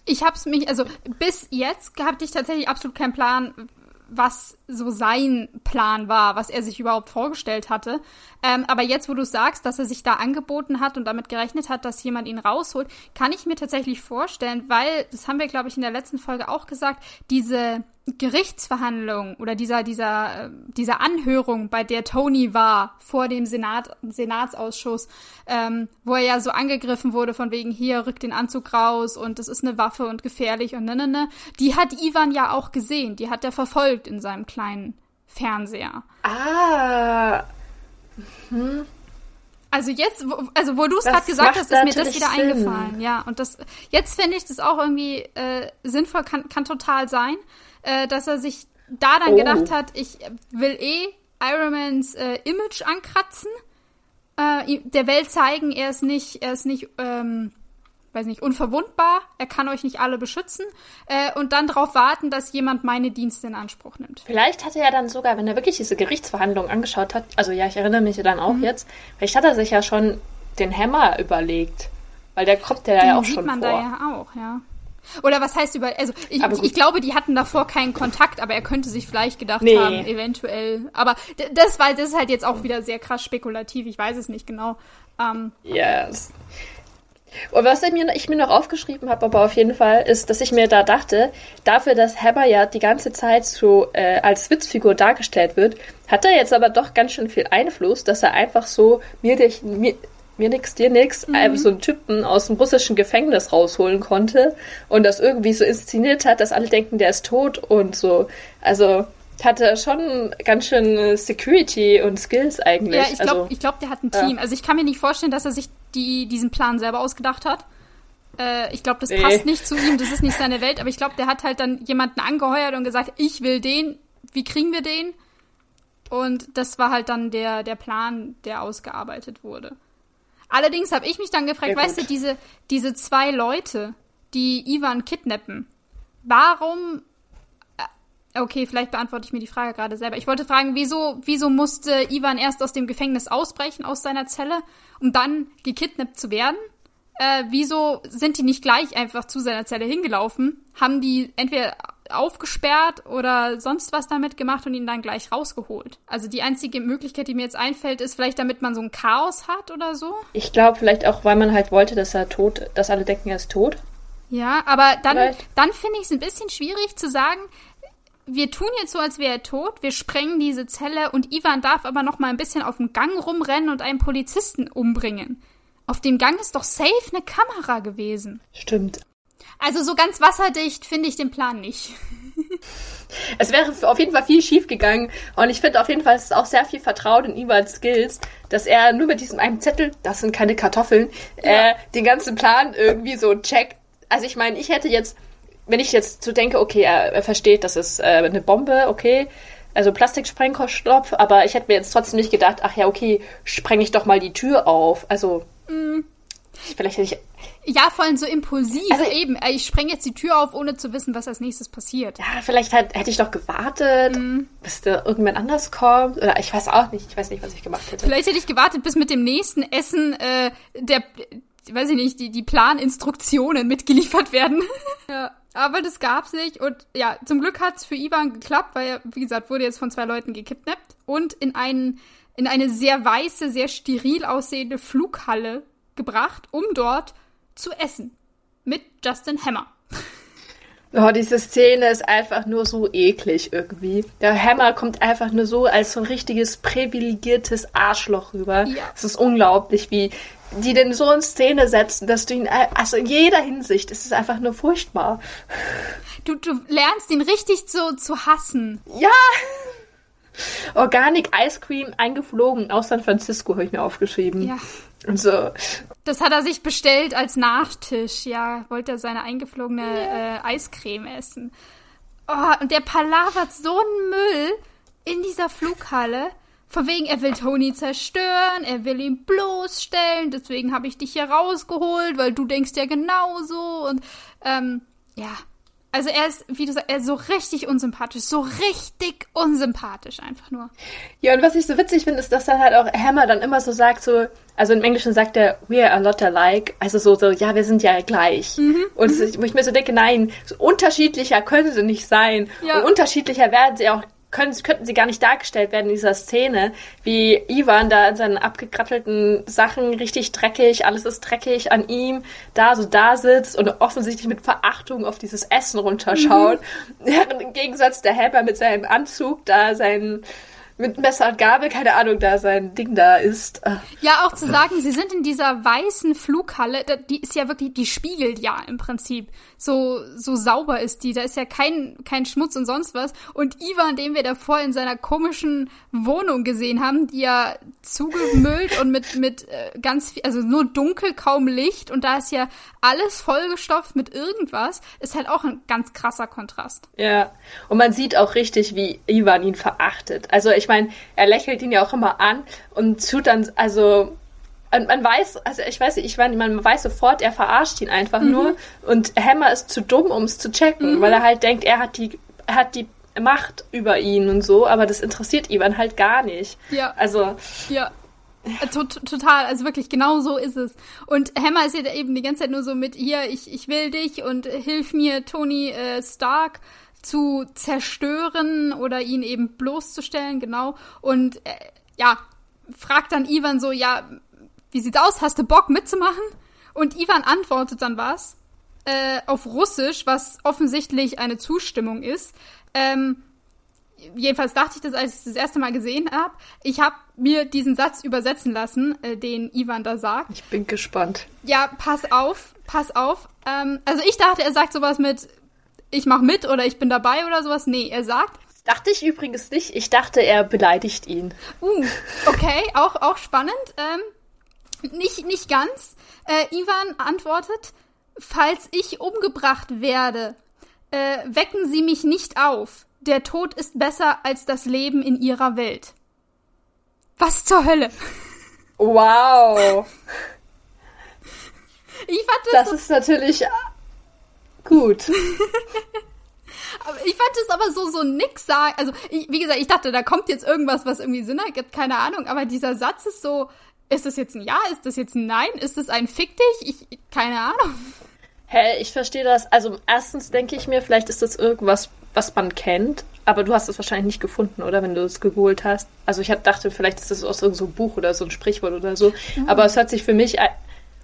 Ich hab's mich, also bis jetzt hatte ich tatsächlich absolut keinen Plan, was so sein Plan war, was er sich überhaupt vorgestellt hatte. Ähm, aber jetzt, wo du sagst, dass er sich da angeboten hat und damit gerechnet hat, dass jemand ihn rausholt, kann ich mir tatsächlich vorstellen, weil, das haben wir, glaube ich, in der letzten Folge auch gesagt, diese Gerichtsverhandlung oder dieser, dieser, äh, dieser Anhörung, bei der Tony war vor dem Senat, Senatsausschuss, ähm, wo er ja so angegriffen wurde von wegen hier, rückt den Anzug raus und das ist eine Waffe und gefährlich und ne, ne, ne. Die hat Ivan ja auch gesehen, die hat er verfolgt in seinem kleinen Fernseher. Ah. Hm. Also jetzt, wo, also wo du es gerade gesagt hast, ist mir das wieder Sinn. eingefallen. Ja, und das jetzt finde ich das auch irgendwie äh, sinnvoll, kann, kann total sein äh, dass er sich da dann oh. gedacht hat, ich will eh Ironmans äh, Image ankratzen, äh, der Welt zeigen, er ist nicht, er ist nicht, ähm, weiß nicht, unverwundbar, er kann euch nicht alle beschützen äh, und dann darauf warten, dass jemand meine Dienste in Anspruch nimmt. Vielleicht hatte er dann sogar, wenn er wirklich diese Gerichtsverhandlungen angeschaut hat, also ja, ich erinnere mich dann auch mhm. jetzt, vielleicht hat er sich ja schon den Hammer überlegt, weil der kommt ja, ja auch schon vor. Den sieht man da ja auch, ja. Oder was heißt über. Also, ich, ich, glaube, die hatten davor keinen Kontakt, aber er könnte sich vielleicht gedacht nee. haben, eventuell. Aber das, war, das ist halt jetzt auch wieder sehr krass spekulativ. Ich weiß es nicht genau. Ähm, yes. Und was ich mir, ich mir noch aufgeschrieben habe, aber auf jeden Fall, ist, dass ich mir da dachte, dafür, dass Hammer ja die ganze Zeit so äh, als Witzfigur dargestellt wird, hat er jetzt aber doch ganz schön viel Einfluss, dass er einfach so mir, mir, mir nix, dir nix, mhm. so einen Typen aus dem russischen Gefängnis rausholen konnte und das irgendwie so inszeniert hat, dass alle denken, der ist tot und so. Also hatte schon ganz schön Security und Skills eigentlich. Ja, ich glaube, also, glaub, der hat ein Team. Ja. Also ich kann mir nicht vorstellen, dass er sich die, diesen Plan selber ausgedacht hat. Äh, ich glaube, das nee. passt nicht zu ihm, das ist nicht seine Welt, aber ich glaube, der hat halt dann jemanden angeheuert und gesagt, ich will den, wie kriegen wir den? Und das war halt dann der, der Plan, der ausgearbeitet wurde. Allerdings habe ich mich dann gefragt, weißt du, diese, diese zwei Leute, die Ivan kidnappen, warum äh, Okay, vielleicht beantworte ich mir die Frage gerade selber. Ich wollte fragen, wieso, wieso musste Ivan erst aus dem Gefängnis ausbrechen, aus seiner Zelle, um dann gekidnappt zu werden? Äh, wieso sind die nicht gleich einfach zu seiner Zelle hingelaufen? Haben die entweder aufgesperrt oder sonst was damit gemacht und ihn dann gleich rausgeholt. Also die einzige Möglichkeit, die mir jetzt einfällt, ist vielleicht, damit man so ein Chaos hat oder so. Ich glaube vielleicht auch, weil man halt wollte, dass er tot, dass alle denken, er ist tot. Ja, aber dann, dann finde ich es ein bisschen schwierig zu sagen, wir tun jetzt so, als wäre er tot, wir sprengen diese Zelle und Ivan darf aber noch mal ein bisschen auf dem Gang rumrennen und einen Polizisten umbringen. Auf dem Gang ist doch safe eine Kamera gewesen. Stimmt. Also so ganz wasserdicht finde ich den Plan nicht. <laughs> Es wäre auf jeden Fall viel schief gegangen und ich finde auf jeden Fall, es ist auch sehr viel Vertrauen in Ivans Skills, dass er nur mit diesem einen Zettel, das sind keine Kartoffeln, ja. äh, den ganzen Plan irgendwie so checkt. Also ich meine, ich hätte jetzt, wenn ich jetzt so denke, okay, er, er versteht, das ist äh, eine Bombe, okay, also Plastiksprengkopfstoff, aber ich hätte mir jetzt trotzdem nicht gedacht, ach ja, okay, spreng ich doch mal die Tür auf. Also mm. vielleicht hätte ich ja, vor allem so impulsiv also, eben. Ich spreng jetzt die Tür auf, ohne zu wissen, was als nächstes passiert. Ja, vielleicht halt, hätte ich doch gewartet, mm. bis da irgendwann anders kommt. Oder ich weiß auch nicht. Ich weiß nicht, was ich gemacht hätte. Vielleicht hätte ich gewartet, bis mit dem nächsten Essen äh, der, weiß ich nicht, die, die Planinstruktionen mitgeliefert werden. <laughs> ja. Aber das gab's nicht. Und ja, zum Glück hat's für Ivan geklappt, weil er, wie gesagt, wurde jetzt von zwei Leuten gekidnappt und in einen in eine sehr weiße, sehr steril aussehende Flughalle gebracht, um dort zu essen. Mit Justin Hammer. Oh, diese Szene ist einfach nur so eklig irgendwie. Der Hammer kommt einfach nur so als so ein richtiges privilegiertes Arschloch rüber. Ja. Es ist unglaublich, wie die den so in Szene setzen, dass du ihn, also in jeder Hinsicht, es ist einfach nur furchtbar. Du, du lernst ihn richtig so zu hassen. Ja! Organic Ice Cream eingeflogen aus San Francisco, habe ich mir aufgeschrieben. Ja. Und so. Das hat er sich bestellt als Nachtisch, ja. Wollte er seine eingeflogene ja. äh, Eiscreme essen. Oh, und der palavert so einen Müll in dieser Flughalle. Von wegen, er will Tony zerstören, er will ihn bloßstellen, deswegen habe ich dich hier rausgeholt, weil du denkst ja genauso. Und ähm, ja, also er ist, wie du sagst, er ist so richtig unsympathisch, so richtig unsympathisch einfach nur. Ja, und was ich so witzig finde, ist, dass dann halt auch Hammer dann immer so sagt, so, also im Englischen sagt er, we are a lot alike, also so, so, ja, wir sind ja gleich. Mhm. Und mhm. wo ich mir so denke, nein, so unterschiedlicher können sie nicht sein. Ja. Und unterschiedlicher werden sie auch können, könnten sie gar nicht dargestellt werden in dieser Szene, wie Ivan da in seinen abgekrattelten Sachen richtig dreckig, alles ist dreckig an ihm, da so da sitzt und offensichtlich mit Verachtung auf dieses Essen runterschaut. Mhm. <laughs> Im Gegensatz der Helper mit seinem Anzug da seinen mit Messer und Gabel, keine Ahnung, da sein Ding da ist. Ah. Ja, auch zu sagen, sie sind in dieser weißen Flughalle, die ist ja wirklich, die spiegelt ja im Prinzip. So, so sauber ist die, da ist ja kein, kein Schmutz und sonst was. Und Ivan, den wir davor in seiner komischen Wohnung gesehen haben, die ja zugemüllt und mit, mit äh, ganz viel, also nur dunkel, kaum Licht und da ist ja alles vollgestopft mit irgendwas, ist halt auch ein ganz krasser Kontrast. Ja, und man sieht auch richtig, wie Ivan ihn verachtet. Also ich meine, er lächelt ihn ja auch immer an und tut dann, also man, man weiß, also ich weiß nicht, ich meine, man weiß sofort, er verarscht ihn einfach mhm. nur und Hammer ist zu dumm, um es zu checken, mhm. weil er halt denkt, er hat die, er hat die Macht über ihn und so, aber das interessiert Ivan halt gar nicht. Ja. Also. Ja. Äh, total, also wirklich, genau so ist es. Und Hammer ist ja eben die ganze Zeit nur so mit, hier, ich, ich will dich und hilf mir, Tony äh, Stark zu zerstören oder ihn eben bloßzustellen, genau. Und äh, ja, fragt dann Ivan so, ja, wie sieht's aus? Hast du Bock mitzumachen? Und Ivan antwortet dann was äh, auf Russisch, was offensichtlich eine Zustimmung ist. Ähm, jedenfalls dachte ich das, als ich es das erste Mal gesehen habe. Ich habe mir diesen Satz übersetzen lassen, äh, den Ivan da sagt. Ich bin gespannt. Ja, pass auf, pass auf. Ähm, also ich dachte, er sagt sowas mit, ich mach mit oder ich bin dabei oder sowas. Nee, er sagt. dachte ich übrigens nicht. Ich dachte, er beleidigt ihn. Uh, okay, auch, auch spannend. Ähm, nicht, nicht ganz. Äh, Ivan antwortet, falls ich umgebracht werde, äh, wecken Sie mich nicht auf. Der Tod ist besser als das Leben in Ihrer Welt. Was zur Hölle? Wow. <laughs> Ich fand das. Das so ist natürlich Gut. <laughs> ich fand es aber so, so nix sagen. Also, ich, wie gesagt, ich dachte, da kommt jetzt irgendwas, was irgendwie Sinn ergibt, keine Ahnung. Aber dieser Satz ist so, ist das jetzt ein Ja? Ist das jetzt ein Nein? Ist das ein Fick dich? Ich, keine Ahnung. Hä, hey, ich verstehe das. Also, erstens denke ich mir, vielleicht ist das irgendwas, was man kennt. Aber du hast es wahrscheinlich nicht gefunden, oder? Wenn du es gegoogelt hast. Also, ich dachte, vielleicht ist das aus irgendeinem so Buch oder so ein Sprichwort oder so. Mhm. Aber es hört sich für mich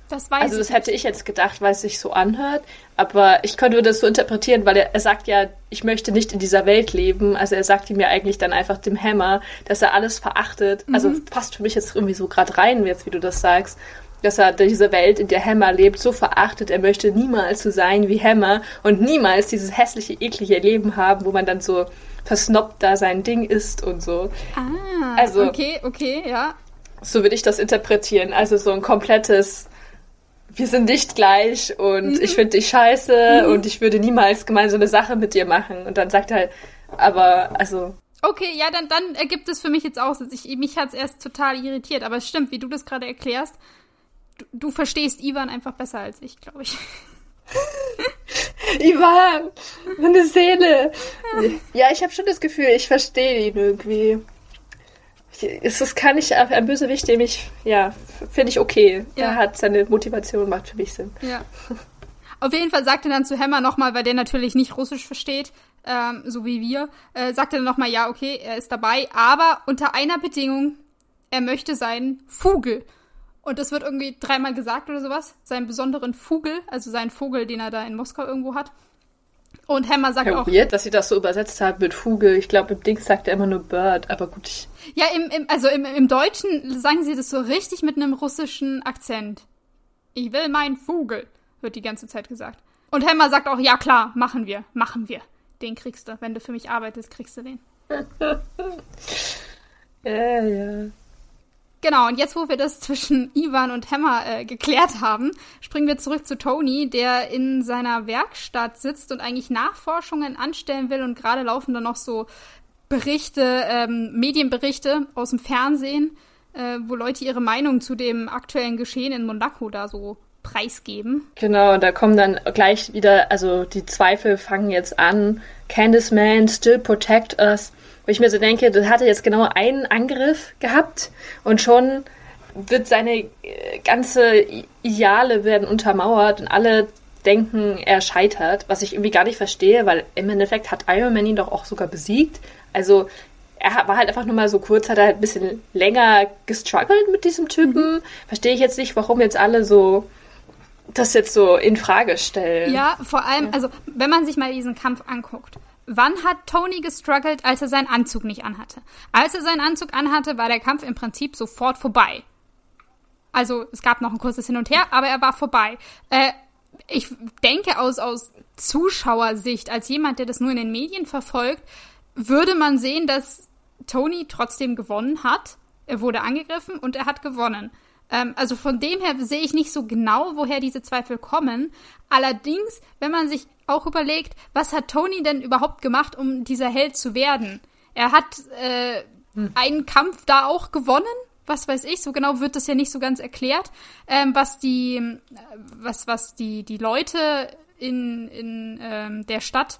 das weiß also das hätte ich jetzt gedacht, weil es sich so anhört. Aber ich könnte das so interpretieren, weil er, er sagt ja, ich möchte nicht in dieser Welt leben. Also er sagt ihm ja eigentlich dann einfach dem Hammer, dass er alles verachtet. Also mhm. Also passt für mich jetzt irgendwie so gerade rein, jetzt wie du das sagst. Dass er diese Welt, in der Hammer lebt, so verachtet. Er möchte niemals so sein wie Hammer und niemals dieses hässliche, eklige Leben haben, wo man dann so versnoppt da sein Ding ist und so. Ah, also, okay, okay, ja. So würde ich das interpretieren. Also so ein komplettes wir sind nicht gleich und mhm. ich finde dich scheiße mhm. und ich würde niemals gemeinsam eine Sache mit dir machen. Und dann sagt er halt, aber also. Okay, ja, dann, dann ergibt es für mich jetzt auch. Ich, mich hat es erst total irritiert, aber es stimmt, wie du das gerade erklärst. Du, du verstehst Ivan einfach besser als ich, glaube ich. <laughs> Ivan, meine Seele. Ja, ich habe schon das Gefühl, ich verstehe ihn irgendwie ist das kann ich ein Bösewicht, dem ich, ja, finde ich okay. Ja. Er hat seine Motivation, macht für mich Sinn. Ja. Auf jeden Fall sagt er dann zu Hammer nochmal, weil der natürlich nicht Russisch versteht, ähm, so wie wir, äh, sagt er dann nochmal, ja, okay, er ist dabei, aber unter einer Bedingung, er möchte seinen Vogel. Und das wird irgendwie dreimal gesagt oder sowas, seinen besonderen Vogel, also seinen Vogel, den er da in Moskau irgendwo hat. Und Hammer sagt ja, auch. Weird, dass sie das so übersetzt hat mit Vogel. Ich glaube, im Ding sagt er immer nur Bird, aber gut. Ich ja, im, im, also im, im Deutschen sagen sie das so richtig mit einem russischen Akzent. Ich will meinen Vogel, wird die ganze Zeit gesagt. Und Hammer sagt auch, ja klar, machen wir, machen wir. Den kriegst du. Wenn du für mich arbeitest, kriegst du den. <laughs> ja, ja. Genau, und jetzt, wo wir das <laughs> zwischen Ivan und Hammer äh, geklärt haben, springen wir zurück zu Tony, der in seiner Werkstatt sitzt und eigentlich Nachforschungen anstellen will und gerade laufen da noch so Berichte, ähm, Medienberichte aus dem Fernsehen, äh, wo Leute ihre Meinung zu dem aktuellen Geschehen in Monaco da so preisgeben. Genau, da kommen dann gleich wieder, also die Zweifel fangen jetzt an. Candice Man, still protect us. Wo ich mir so denke, das hatte jetzt genau einen Angriff gehabt und schon wird seine äh, ganze Ideale werden untermauert und alle denken, er scheitert, was ich irgendwie gar nicht verstehe, weil im Endeffekt hat Iron Man ihn doch auch sogar besiegt. Also er war halt einfach nur mal so kurz, hat er halt ein bisschen länger gestruggelt mit diesem Typen. Mhm. Verstehe ich jetzt nicht, warum jetzt alle so das jetzt so in Frage stellen. Ja, vor allem, also wenn man sich mal diesen Kampf anguckt, Wann hat Tony gestruggelt, als er seinen Anzug nicht anhatte? Als er seinen Anzug anhatte, war der Kampf im Prinzip sofort vorbei. Also es gab noch ein kurzes Hin und Her, aber er war vorbei. Äh, ich denke aus, aus Zuschauersicht, als jemand, der das nur in den Medien verfolgt, würde man sehen, dass Tony trotzdem gewonnen hat. Er wurde angegriffen und er hat gewonnen. Ähm, also von dem her sehe ich nicht so genau, woher diese Zweifel kommen. Allerdings, wenn man sich auch überlegt, was hat Tony denn überhaupt gemacht, um dieser Held zu werden? Er hat äh, hm. einen Kampf da auch gewonnen, was weiß ich, so genau wird das ja nicht so ganz erklärt, ähm, was die, was, was die, die Leute in, in ähm, der Stadt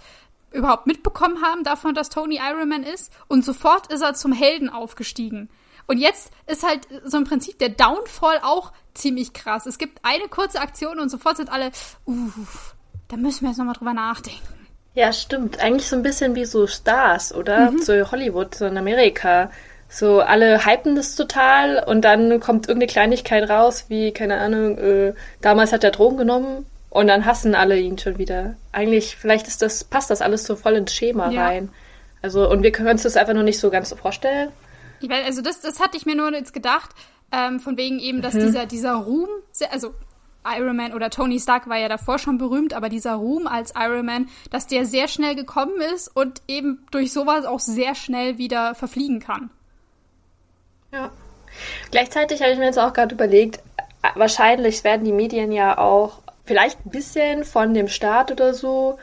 überhaupt mitbekommen haben davon, dass Tony Ironman ist. Und sofort ist er zum Helden aufgestiegen. Und jetzt ist halt so im Prinzip der Downfall auch ziemlich krass. Es gibt eine kurze Aktion und sofort sind alle, uff, da müssen wir jetzt nochmal drüber nachdenken. Ja, stimmt. Eigentlich so ein bisschen wie so Stars, oder? Mhm. So Hollywood, so in Amerika. So, alle hypen das total und dann kommt irgendeine Kleinigkeit raus, wie, keine Ahnung, äh, damals hat er Drogen genommen und dann hassen alle ihn schon wieder. Eigentlich, vielleicht ist das, passt das alles so voll ins Schema ja. rein. Also, und wir können uns das einfach nur nicht so ganz vorstellen. Ich weiß, also das, das hatte ich mir nur jetzt gedacht, ähm, von wegen eben, dass mhm. dieser, dieser Ruhm, also Iron Man oder Tony Stark war ja davor schon berühmt, aber dieser Ruhm als Iron Man, dass der sehr schnell gekommen ist und eben durch sowas auch sehr schnell wieder verfliegen kann. Ja. Gleichzeitig habe ich mir jetzt auch gerade überlegt, wahrscheinlich werden die Medien ja auch vielleicht ein bisschen von dem Staat oder so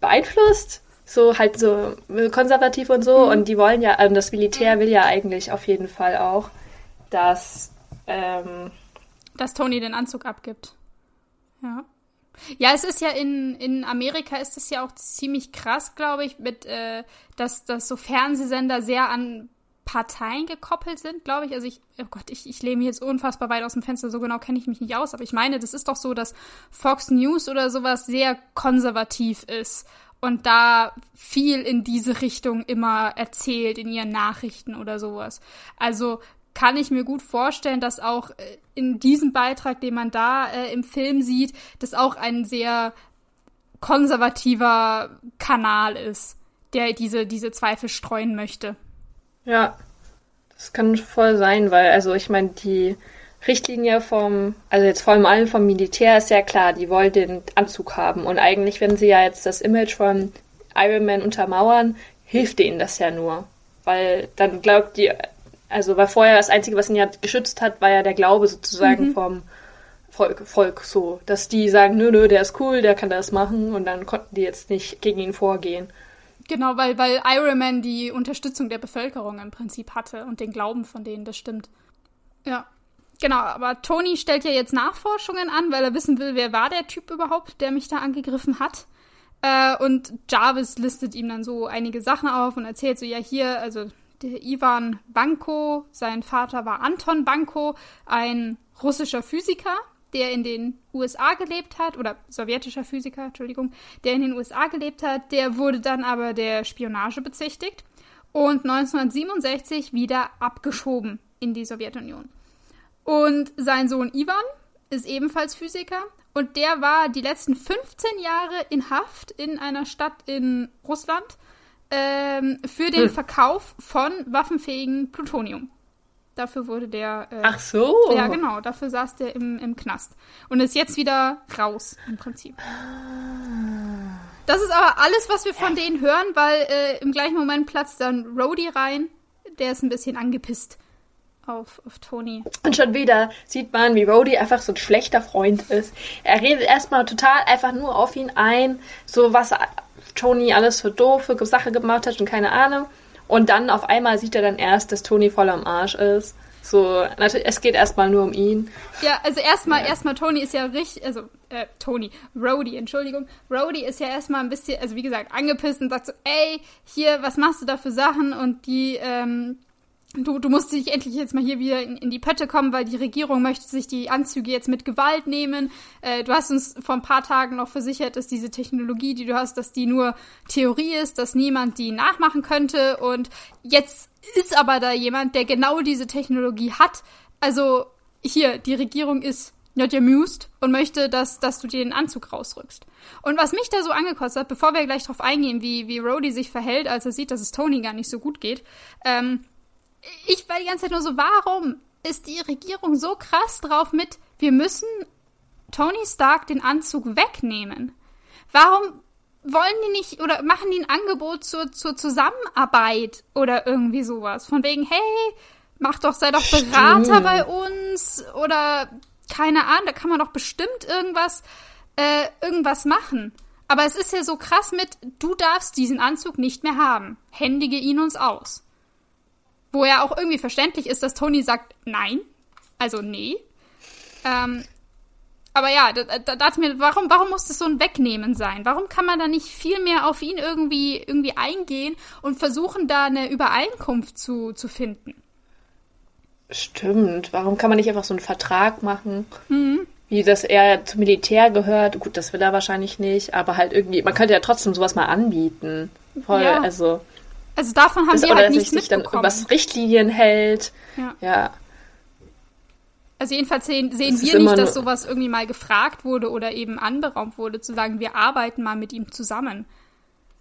beeinflusst. So halt so konservativ und so. Mhm. Und die wollen ja, also das Militär will ja eigentlich auf jeden Fall auch, dass ähm, dass Tony den Anzug abgibt. Ja. Ja, es ist ja in, in Amerika ist es ja auch ziemlich krass, glaube ich, mit, äh, dass, dass so Fernsehsender sehr an Parteien gekoppelt sind, glaube ich. Also ich, oh Gott, ich, ich lehne mich jetzt unfassbar weit aus dem Fenster, so genau kenne ich mich nicht aus, aber ich meine, das ist doch so, dass Fox News oder sowas sehr konservativ ist und da viel in diese Richtung immer erzählt in ihren Nachrichten oder sowas. Also kann ich mir gut vorstellen, dass auch äh, in diesem Beitrag, den man da äh, im Film sieht, das auch ein sehr konservativer Kanal ist, der diese, diese Zweifel streuen möchte. Ja, das kann voll sein, weil, also ich meine, die Richtlinie vom, also jetzt vor allem vom Militär ist ja klar, die wollen den Anzug haben. Und eigentlich, wenn sie ja jetzt das Image von Iron Man untermauern, hilft denen das ja nur. Weil dann glaubt die also, weil vorher das Einzige, was ihn ja geschützt hat, war ja der Glaube sozusagen mhm. vom Volk, Volk so. Dass die sagen, nö, nö, der ist cool, der kann das machen und dann konnten die jetzt nicht gegen ihn vorgehen. Genau, weil, weil Iron Man die Unterstützung der Bevölkerung im Prinzip hatte und den Glauben von denen, das stimmt. Ja. Genau, aber Tony stellt ja jetzt Nachforschungen an, weil er wissen will, wer war der Typ überhaupt, der mich da angegriffen hat. Äh, und Jarvis listet ihm dann so einige Sachen auf und erzählt so, ja, hier, also der Ivan Banko, sein Vater war Anton Banko, ein russischer Physiker, der in den USA gelebt hat, oder sowjetischer Physiker, Entschuldigung, der in den USA gelebt hat, der wurde dann aber der Spionage bezichtigt und 1967 wieder abgeschoben in die Sowjetunion. Und sein Sohn Ivan ist ebenfalls Physiker Und der war die letzten 15 Jahre in Haft in einer Stadt in Russland ähm, für den hm. Verkauf von waffenfähigen Plutonium. Dafür wurde der. Äh, Ach so. Ja, genau. Dafür saß der im, im Knast. Und ist jetzt wieder raus, im Prinzip. Das ist aber alles, was wir von denen hören, weil äh, im gleichen Moment platzt dann Rhodey rein. Der ist ein bisschen angepisst auf, auf Tony. Und schon wieder sieht man, wie Rhodey einfach so ein schlechter Freund ist. Er redet erstmal total einfach nur auf ihn ein, so was Tony alles für doofe Sache gemacht hat und keine Ahnung. Und dann auf einmal sieht er dann erst, dass Tony voll am Arsch ist. So, natürlich, es geht erstmal nur um ihn. Ja, also erstmal, ja. erstmal Tony ist ja richtig, also, äh, Tony, Rhodey, Entschuldigung. Rhodey ist ja erstmal ein bisschen, also wie gesagt, angepisst und sagt so, ey, hier, was machst du da für Sachen? Und die, ähm, du, du musst dich endlich jetzt mal hier wieder in, in, die Pötte kommen, weil die Regierung möchte sich die Anzüge jetzt mit Gewalt nehmen. Äh, du hast uns vor ein paar Tagen noch versichert, dass diese Technologie, die du hast, dass die nur Theorie ist, dass niemand die nachmachen könnte. Und jetzt ist aber da jemand, der genau diese Technologie hat. Also hier, die Regierung ist not amused und möchte, dass, dass du dir den Anzug rausrückst. Und was mich da so angekostet hat, bevor wir gleich drauf eingehen, wie, wie Rhodey sich verhält, als er sieht, dass es Tony gar nicht so gut geht, ähm, ich war die ganze Zeit nur so, warum ist die Regierung so krass drauf mit, wir müssen Tony Stark den Anzug wegnehmen? Warum wollen die nicht oder machen die ein Angebot zur, zur Zusammenarbeit oder irgendwie sowas? Von wegen, hey, mach doch, sei doch Berater Stimmt. bei uns oder keine Ahnung, da kann man doch bestimmt irgendwas, äh, irgendwas machen. Aber es ist ja so krass mit, du darfst diesen Anzug nicht mehr haben. Händige ihn uns aus. Wo ja auch irgendwie verständlich ist, dass Tony sagt, nein. Also nee. Ähm, aber ja, da, da dachte mir, warum, warum muss das so ein Wegnehmen sein? Warum kann man da nicht viel mehr auf ihn irgendwie, irgendwie eingehen und versuchen, da eine Übereinkunft zu, zu finden? Stimmt. Warum kann man nicht einfach so einen Vertrag machen? Mhm. Wie dass er zum Militär gehört. Gut, das will er wahrscheinlich nicht, aber halt irgendwie, man könnte ja trotzdem sowas mal anbieten. Voll, ja. also. Also davon haben das, wir halt nichts sich dann was Richtlinien hält. Ja. ja. Also jedenfalls sehen, sehen wir nicht, dass sowas irgendwie mal gefragt wurde oder eben anberaumt wurde, zu sagen, wir arbeiten mal mit ihm zusammen.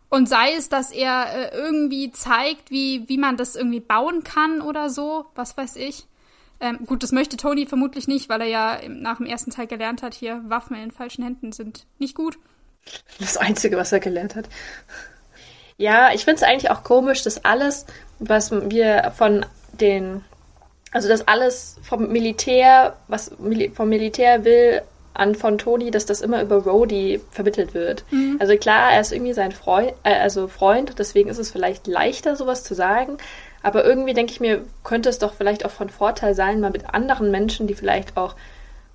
Und sei es, dass er äh, irgendwie zeigt, wie, wie man das irgendwie bauen kann oder so, was weiß ich. Ähm, gut, das möchte Tony vermutlich nicht, weil er ja nach dem ersten Teil gelernt hat, hier Waffen in falschen Händen sind nicht gut. Das Einzige, was er gelernt hat. Ja, ich finde es eigentlich auch komisch, dass alles, was wir von den, also dass alles vom Militär, was vom Militär will, an von Tony, dass das immer über Rhodey vermittelt wird. Mhm. Also klar, er ist irgendwie sein Freund, äh, also Freund, deswegen ist es vielleicht leichter, sowas zu sagen. Aber irgendwie denke ich mir, könnte es doch vielleicht auch von Vorteil sein, mal mit anderen Menschen, die vielleicht auch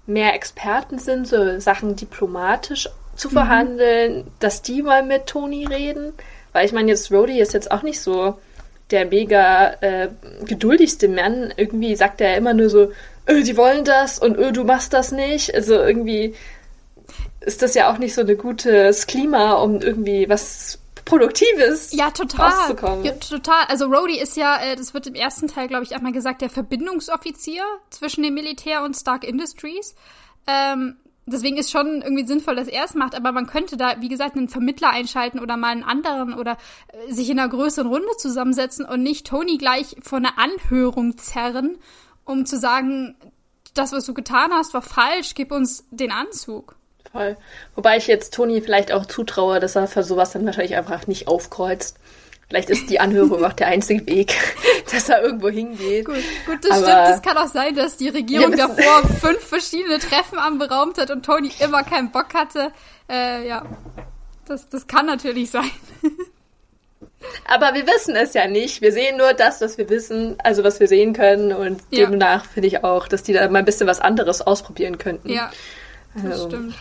mehr Experten sind, so Sachen diplomatisch zu mhm. verhandeln, dass die mal mit Tony reden. Weil ich meine, jetzt Rhodey ist jetzt auch nicht so der mega äh, geduldigste Mann. Irgendwie sagt er immer nur so, öh, die wollen das und öh, du machst das nicht. Also irgendwie ist das ja auch nicht so ein gutes Klima, um irgendwie was Produktives ja, total. rauszukommen. Ja, total. Also Rhodey ist ja, äh, das wird im ersten Teil, glaube ich, einmal gesagt, der Verbindungsoffizier zwischen dem Militär und Stark Industries. Ähm, deswegen ist schon irgendwie sinnvoll, dass er es macht, aber man könnte da, wie gesagt, einen Vermittler einschalten oder mal einen anderen oder äh, sich in einer größeren Runde zusammensetzen und nicht Tony gleich vor eine Anhörung zerren, um zu sagen, das, was du getan hast, war falsch, gib uns den Anzug. Voll. Wobei ich jetzt Tony vielleicht auch zutraue, dass er für sowas dann wahrscheinlich einfach nicht aufkreuzt. Vielleicht ist die Anhörung auch der einzige Weg, <laughs> dass er irgendwo hingeht. Gut, gut das Aber stimmt. Es kann auch sein, dass die Regierung davor <laughs> fünf verschiedene Treffen anberaumt hat und Tony immer keinen Bock hatte. Äh, ja, das, das kann natürlich sein. <laughs> Aber wir wissen es ja nicht. Wir sehen nur das, was wir wissen, also was wir sehen können. Und ja. demnach finde ich auch, dass die da mal ein bisschen was anderes ausprobieren könnten. Ja, das also. stimmt.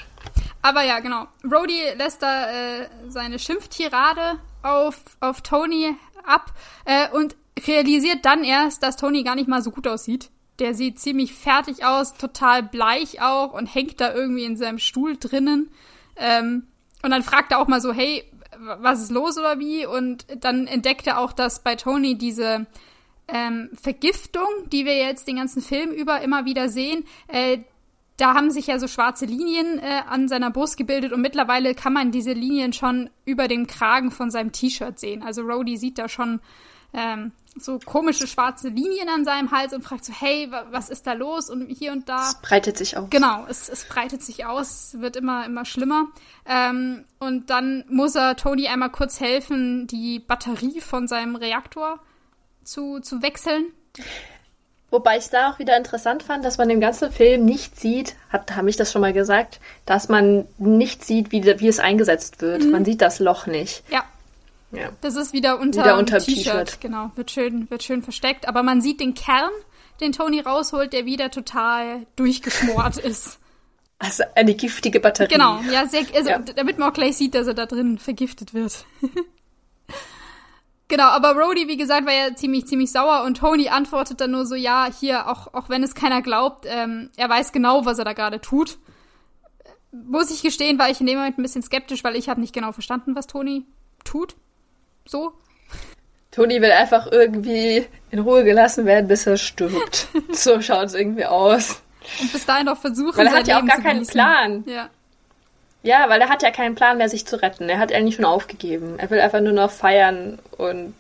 Aber ja, genau. Rhodey lässt da äh, seine Schimpftirade auf, auf Tony ab äh, und realisiert dann erst, dass Tony gar nicht mal so gut aussieht. Der sieht ziemlich fertig aus, total bleich auch und hängt da irgendwie in seinem Stuhl drinnen. Ähm, und dann fragt er auch mal so, hey, was ist los oder wie? Und dann entdeckt er auch, dass bei Tony diese ähm, Vergiftung, die wir jetzt den ganzen Film über immer wieder sehen, äh, da haben sich ja so schwarze Linien äh, an seiner Brust gebildet und mittlerweile kann man diese Linien schon über dem Kragen von seinem T-Shirt sehen. Also Rhodey sieht da schon ähm, so komische schwarze Linien an seinem Hals und fragt so, hey, was ist da los? Und hier und da. Es breitet sich aus. Genau, es, es breitet sich aus, wird immer, immer schlimmer. Ähm, und dann muss er Tony einmal kurz helfen, die Batterie von seinem Reaktor zu, zu wechseln. Wobei ich es da auch wieder interessant fand, dass man im ganzen Film nicht sieht, hat, habe ich das schon mal gesagt, dass man nicht sieht, wie, wie es eingesetzt wird. Mhm. Man sieht das Loch nicht. Ja. Ja. Das ist wieder unter, wieder unter T-Shirt. Genau, wird schön, wird schön versteckt. Aber man sieht den Kern, den Tony rausholt, der wieder total durchgeschmort <laughs> ist. Also eine giftige Batterie. Genau, ja, sehr, also, ja. damit man auch gleich sieht, dass er da drin vergiftet wird. <laughs> genau, aber Rhodey, wie gesagt, war ja ziemlich, ziemlich sauer und Tony antwortet dann nur so, ja, hier, auch, auch wenn es keiner glaubt, ähm, er weiß genau, was er da gerade tut. Muss ich gestehen, war ich in dem Moment ein bisschen skeptisch, weil ich habe nicht genau verstanden, was Tony tut. So? Toni will einfach irgendwie in Ruhe gelassen werden, bis er stirbt. <laughs> so schaut es irgendwie aus. Und bis dahin noch versuchen, Weil er hat ja auch gar keinen Plan. Ja. Ja, weil er hat ja keinen Plan mehr, sich zu retten. Er hat eigentlich schon aufgegeben. Er will einfach nur noch feiern und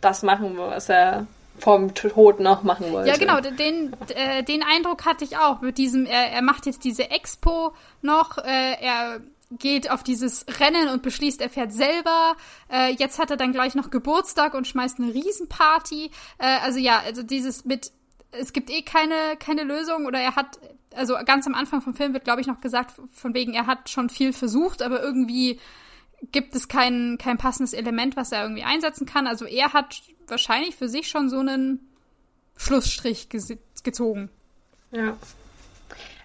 das machen, was er vom Tod noch machen wollte. Ja, genau, den, äh, den Eindruck hatte ich auch mit diesem, er, er macht jetzt diese Expo noch, äh, er geht auf dieses Rennen und beschließt, er fährt selber. Äh, jetzt hat er dann gleich noch Geburtstag und schmeißt eine Riesenparty. Äh, also ja, also dieses mit, es gibt eh keine, keine Lösung oder er hat, also ganz am Anfang vom Film wird, glaube ich, noch gesagt, von wegen, er hat schon viel versucht, aber irgendwie gibt es kein, kein passendes Element, was er irgendwie einsetzen kann. Also er hat wahrscheinlich für sich schon so einen Schlussstrich gezogen. Ja.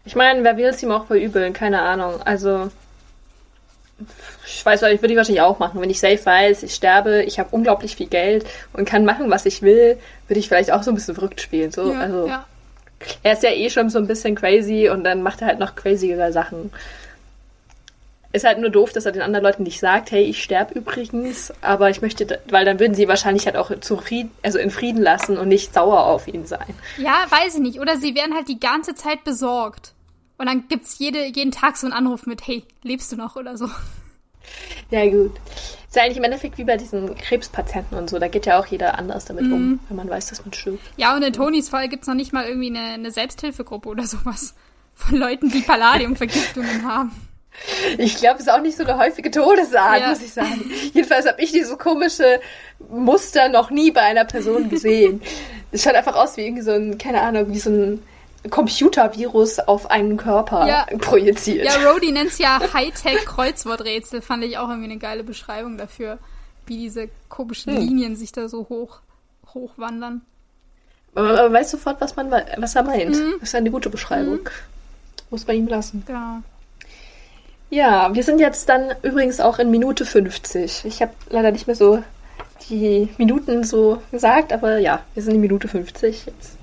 Ich meine, wer will es ihm auch verübeln? Keine Ahnung. Also ich weiß, ich würde ich wahrscheinlich auch machen. Wenn ich safe weiß, ich sterbe, ich habe unglaublich viel Geld und kann machen, was ich will, würde ich vielleicht auch so ein bisschen verrückt spielen. So, ja, also ja. Er ist ja eh schon so ein bisschen crazy und dann macht er halt noch crazigere Sachen. Ist halt nur doof, dass er den anderen Leuten nicht sagt, hey, ich sterbe übrigens, aber ich möchte, weil dann würden sie wahrscheinlich halt auch zufrieden, also in Frieden lassen und nicht sauer auf ihn sein. Ja, weiß ich nicht. Oder sie werden halt die ganze Zeit besorgt. Und dann gibt's jede, jeden Tag so einen Anruf mit, hey, lebst du noch oder so. Ja, gut. Ist ja eigentlich im Endeffekt wie bei diesen Krebspatienten und so. Da geht ja auch jeder anders damit mm. um, mhm. wenn man weiß, dass man stirbt. Ja, und in Tonys Fall gibt's noch nicht mal irgendwie eine, eine Selbsthilfegruppe oder sowas. Von Leuten, die Palladiumvergiftungen <laughs> haben. Ich glaube, es ist auch nicht so eine häufige Todesart, ja. muss ich sagen. Jedenfalls habe ich diese komische Muster noch nie bei einer Person gesehen. <laughs> Es schaut einfach aus wie irgendwie so ein, keine Ahnung, wie so ein Computervirus auf einen Körper ja. projiziert. Ja, Rody nennt es ja Hightech-Kreuzworträtsel. Fand ich auch irgendwie eine geile Beschreibung dafür, wie diese komischen hm. Linien sich da so hoch hochwandern. Aber man weiß sofort, was, man, was er meint. Mhm. Das ist eine gute Beschreibung. Mhm. Muss man ihm lassen. Genau. Ja, wir sind jetzt dann übrigens auch in Minute 50. Ich habe leider nicht mehr so die Minuten so gesagt, aber ja, wir sind in Minute 50 jetzt.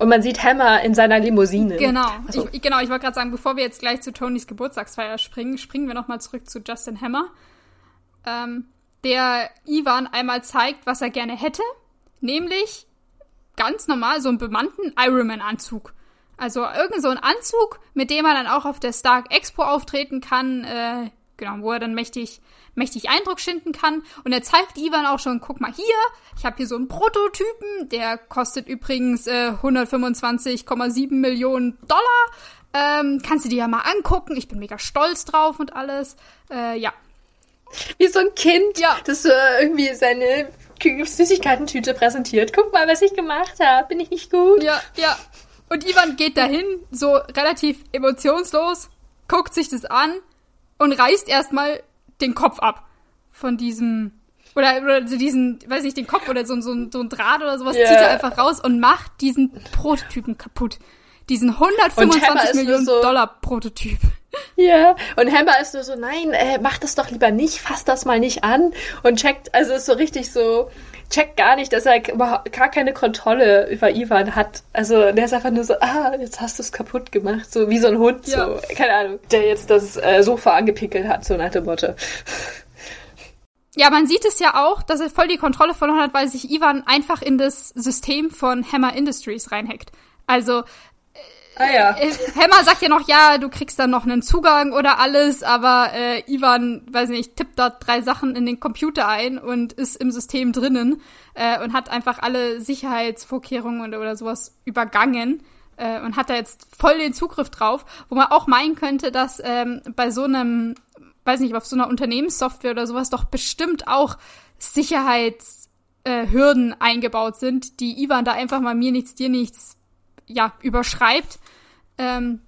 Und man sieht Hammer in seiner Limousine. Genau. Also. Ich, genau, ich wollte gerade sagen, bevor wir jetzt gleich zu Tonys Geburtstagsfeier springen, springen wir nochmal zurück zu Justin Hammer. Ähm, der Ivan einmal zeigt, was er gerne hätte. Nämlich ganz normal so einen bemannten Ironman-Anzug. Also irgend so ein Anzug, mit dem er dann auch auf der Stark Expo auftreten kann, äh, genau, wo er dann mächtig mächtig Eindruck schinden kann. Und er zeigt Ivan auch schon, guck mal hier, ich habe hier so einen Prototypen, der kostet übrigens äh, 125,7 Millionen Dollar. Ähm, kannst du dir ja mal angucken. Ich bin mega stolz drauf und alles. Äh, ja. Wie so ein Kind, ja. das äh, irgendwie seine Süßigkeitentüte präsentiert. Guck mal, was ich gemacht habe. Bin ich nicht gut? Ja, ja. Und Ivan geht dahin, so relativ emotionslos, guckt sich das an und reißt erstmal den Kopf ab von diesem oder, oder so diesen, weiß nicht, den Kopf oder so, so, so ein Draht oder sowas, yeah. zieht er einfach raus und macht diesen Prototypen kaputt. Diesen 125 Millionen so, Dollar Prototyp. Ja, und Hammer ist nur so, nein, äh, mach das doch lieber nicht, fass das mal nicht an und checkt, also ist so richtig so, checkt gar nicht, dass er gar keine Kontrolle über Ivan hat. Also der ist einfach nur so, ah, jetzt hast du es kaputt gemacht, so wie so ein Hund, ja. so, keine Ahnung, der jetzt das äh, Sofa angepickelt hat, so nach dem Motto. Ja, man sieht es ja auch, dass er voll die Kontrolle verloren hat, weil sich Ivan einfach in das System von Hammer Industries reinhackt. Also Ah ja. Äh, Hammer sagt ja noch, ja, du kriegst dann noch einen Zugang oder alles, aber äh, Ivan, weiß nicht, tippt da drei Sachen in den Computer ein und ist im System drinnen äh, und hat einfach alle Sicherheitsvorkehrungen oder, oder sowas übergangen äh, und hat da jetzt voll den Zugriff drauf, wo man auch meinen könnte, dass ähm, bei so einem, weiß nicht, auf so einer Unternehmenssoftware oder sowas doch bestimmt auch Sicherheitshürden äh, eingebaut sind, die Ivan da einfach mal mir nichts, dir nichts ja, überschreibt. Ähm,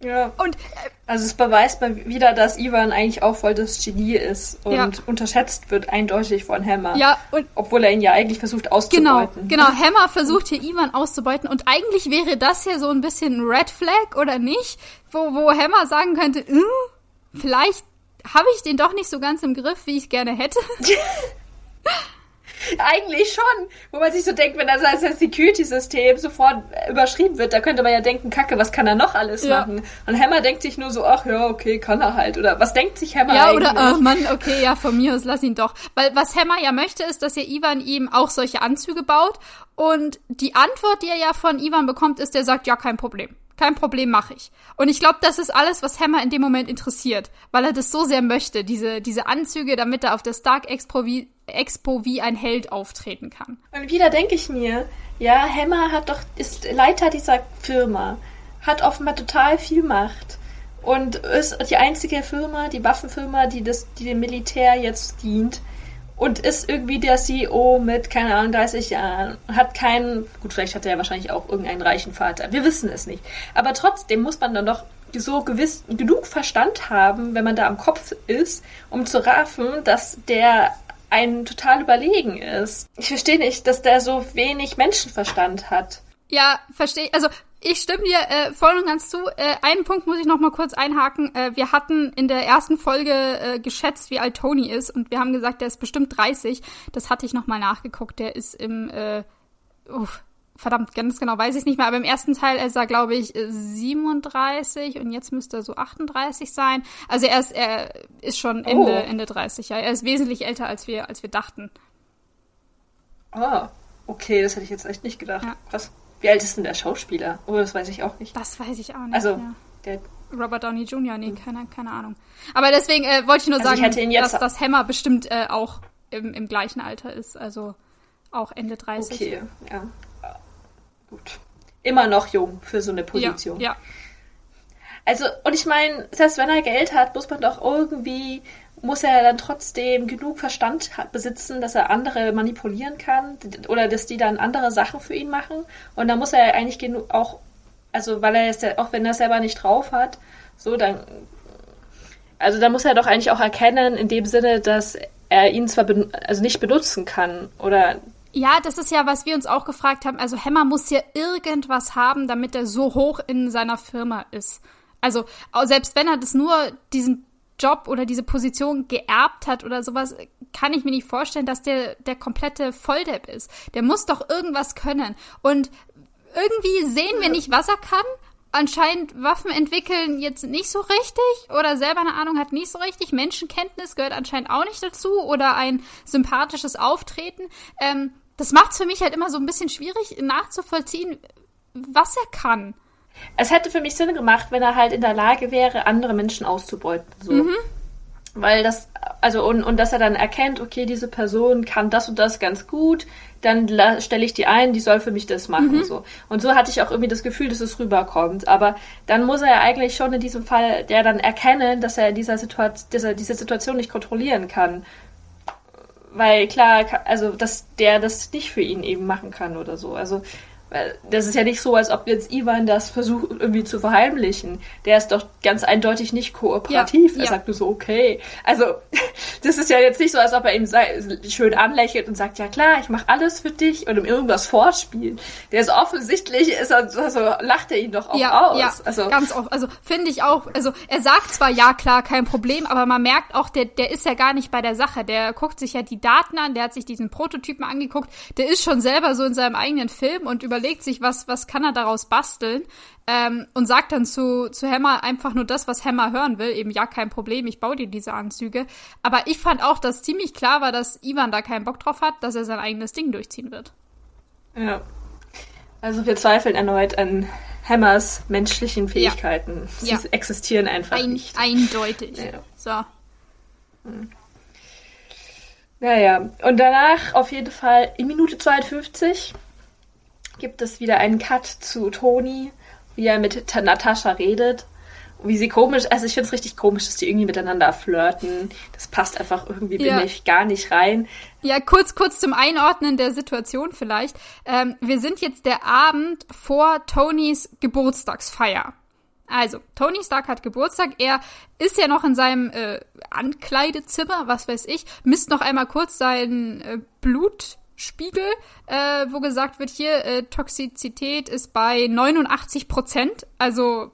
ja. Und äh, also es beweist mal wieder, dass Ivan eigentlich auch voll das Genie ist und ja. unterschätzt wird eindeutig von Hammer. Ja, und obwohl er ihn ja eigentlich versucht auszubeuten. Genau, genau. Hammer versucht hier Ivan auszubeuten und eigentlich wäre das ja so ein bisschen ein Red Flag oder nicht, wo, wo Hammer sagen könnte, äh, vielleicht habe ich den doch nicht so ganz im Griff, wie ich gerne hätte. <laughs> <laughs> Eigentlich schon. Wo man sich so denkt, wenn das als Security-System sofort überschrieben wird, da könnte man ja denken, Kacke, was kann er noch alles ja. machen? Und Hammer denkt sich nur so, ach ja, okay, kann er halt. Oder was denkt sich Hammer ja, eigentlich? Ja, oder, oh Mann, okay, ja, von mir aus, lass ihn doch. Weil was Hammer ja möchte, ist, dass ja Ivan ihm auch solche Anzüge baut. Und die Antwort, die er ja von Ivan bekommt, ist, der sagt, ja, kein Problem. Kein Problem, mache ich. Und ich glaube, das ist alles, was Hammer in dem Moment interessiert, weil er das so sehr möchte, diese, diese Anzüge, damit er auf der Stark Expo wie, Expo wie ein Held auftreten kann. Und wieder denke ich mir, ja, Hammer hat doch, ist Leiter dieser Firma, hat offenbar total viel Macht und ist die einzige Firma, die Waffenfirma, die, das, die dem Militär jetzt dient und ist irgendwie der CEO mit, keine Ahnung, 30 Jahren, hat keinen, gut, vielleicht hat er ja wahrscheinlich auch irgendeinen reichen Vater, wir wissen es nicht. Aber trotzdem muss man dann doch so gewiss genug Verstand haben, wenn man da am Kopf ist, um zu raffen, dass der einen total überlegen ist. Ich verstehe nicht, dass der so wenig Menschenverstand hat. Ja, verstehe. Also ich stimme dir äh, voll und ganz zu. Äh, einen Punkt muss ich noch mal kurz einhaken. Äh, wir hatten in der ersten Folge äh, geschätzt, wie alt Tony ist und wir haben gesagt, der ist bestimmt 30. Das hatte ich noch mal nachgeguckt. Der ist im äh, uff, verdammt, ganz genau weiß ich nicht mehr, aber im ersten Teil ist er, glaube ich, 37 und jetzt müsste er so 38 sein. Also er ist, er ist schon Ende, oh. Ende 30, ja. Er ist wesentlich älter, als wir, als wir dachten. Ah, okay, das hätte ich jetzt echt nicht gedacht. Ja. Krass. Wie alt ist denn der Schauspieler? Oh, das weiß ich auch nicht. Das weiß ich auch nicht. Also, ja. der Robert Downey Jr., nee, keine, keine Ahnung. Aber deswegen äh, wollte ich nur also sagen, ich dass das Hammer bestimmt äh, auch im, im gleichen Alter ist, also auch Ende 30. Okay, ja. Gut. Immer noch jung für so eine Position. Ja. ja. Also, und ich meine, selbst wenn er Geld hat, muss man doch irgendwie muss er dann trotzdem genug Verstand besitzen, dass er andere manipulieren kann oder dass die dann andere Sachen für ihn machen. Und dann muss er eigentlich genug auch, also weil er es ja, auch wenn er es selber nicht drauf hat, so dann, also da muss er doch eigentlich auch erkennen, in dem Sinne, dass er ihn zwar also nicht benutzen kann oder ja, das ist ja, was wir uns auch gefragt haben. Also Hammer muss ja irgendwas haben, damit er so hoch in seiner Firma ist. Also selbst wenn er das nur diesen Job oder diese Position geerbt hat oder sowas, kann ich mir nicht vorstellen, dass der der komplette Volldepp ist. Der muss doch irgendwas können. Und irgendwie sehen wir nicht, was er kann. Anscheinend Waffen entwickeln jetzt nicht so richtig oder selber eine Ahnung hat nicht so richtig. Menschenkenntnis gehört anscheinend auch nicht dazu oder ein sympathisches Auftreten. Ähm, das macht es für mich halt immer so ein bisschen schwierig nachzuvollziehen, was er kann. Es hätte für mich Sinn gemacht, wenn er halt in der Lage wäre, andere Menschen auszubeuten. So. Mhm. Weil das, also, und, und dass er dann erkennt, okay, diese Person kann das und das ganz gut, dann stelle ich die ein, die soll für mich das machen. Mhm. So. Und so hatte ich auch irgendwie das Gefühl, dass es rüberkommt. Aber dann muss er ja eigentlich schon in diesem Fall der dann erkennen, dass er dieser Situation, dieser, diese Situation nicht kontrollieren kann. Weil klar, also dass der das nicht für ihn eben machen kann oder so. Also weil das ist ja nicht so, als ob jetzt Ivan das versucht irgendwie zu verheimlichen. Der ist doch ganz eindeutig nicht kooperativ. Ja, er ja. sagt nur so, okay. Also, <laughs> das ist ja jetzt nicht so, als ob er ihm schön anlächelt und sagt, ja klar, ich mache alles für dich und ihm irgendwas vorspielt. Der ist offensichtlich, ist er, also lacht er ihn doch auch ja, aus. Ja, also, ganz oft. Also, finde ich auch, also, er sagt zwar, ja klar, kein Problem, aber man merkt auch, der, der ist ja gar nicht bei der Sache. Der guckt sich ja die Daten an, der hat sich diesen Prototypen angeguckt, der ist schon selber so in seinem eigenen Film und über überlegt sich, was, was kann er daraus basteln ähm, und sagt dann zu, zu Hammer einfach nur das, was Hammer hören will. Eben, ja, kein Problem, ich baue dir diese Anzüge. Aber ich fand auch, dass ziemlich klar war, dass Ivan da keinen Bock drauf hat, dass er sein eigenes Ding durchziehen wird. Ja. Also wir zweifeln erneut an Hammers menschlichen Fähigkeiten. Ja. Sie Ja. existieren einfach Ein, nicht. eindeutig. Ja. So. Naja, und danach auf jeden Fall in Minute 52 gibt es wieder einen Cut zu Toni, wie er mit Ta- Natascha redet. Wie sie komisch, also ich finde es richtig komisch, dass die irgendwie miteinander flirten. Das passt einfach irgendwie, Ja. bin ich, gar nicht rein. Ja, kurz, kurz zum Einordnen der Situation vielleicht. Ähm, wir sind jetzt der Abend vor Tonys Geburtstagsfeier. Also, Tony Stark hat Geburtstag. Er ist ja noch in seinem äh, Ankleidezimmer, was weiß ich, misst noch einmal kurz seinen äh, Blutspiegel, äh, wo gesagt wird, hier, äh, Toxizität ist bei 89 Prozent. Also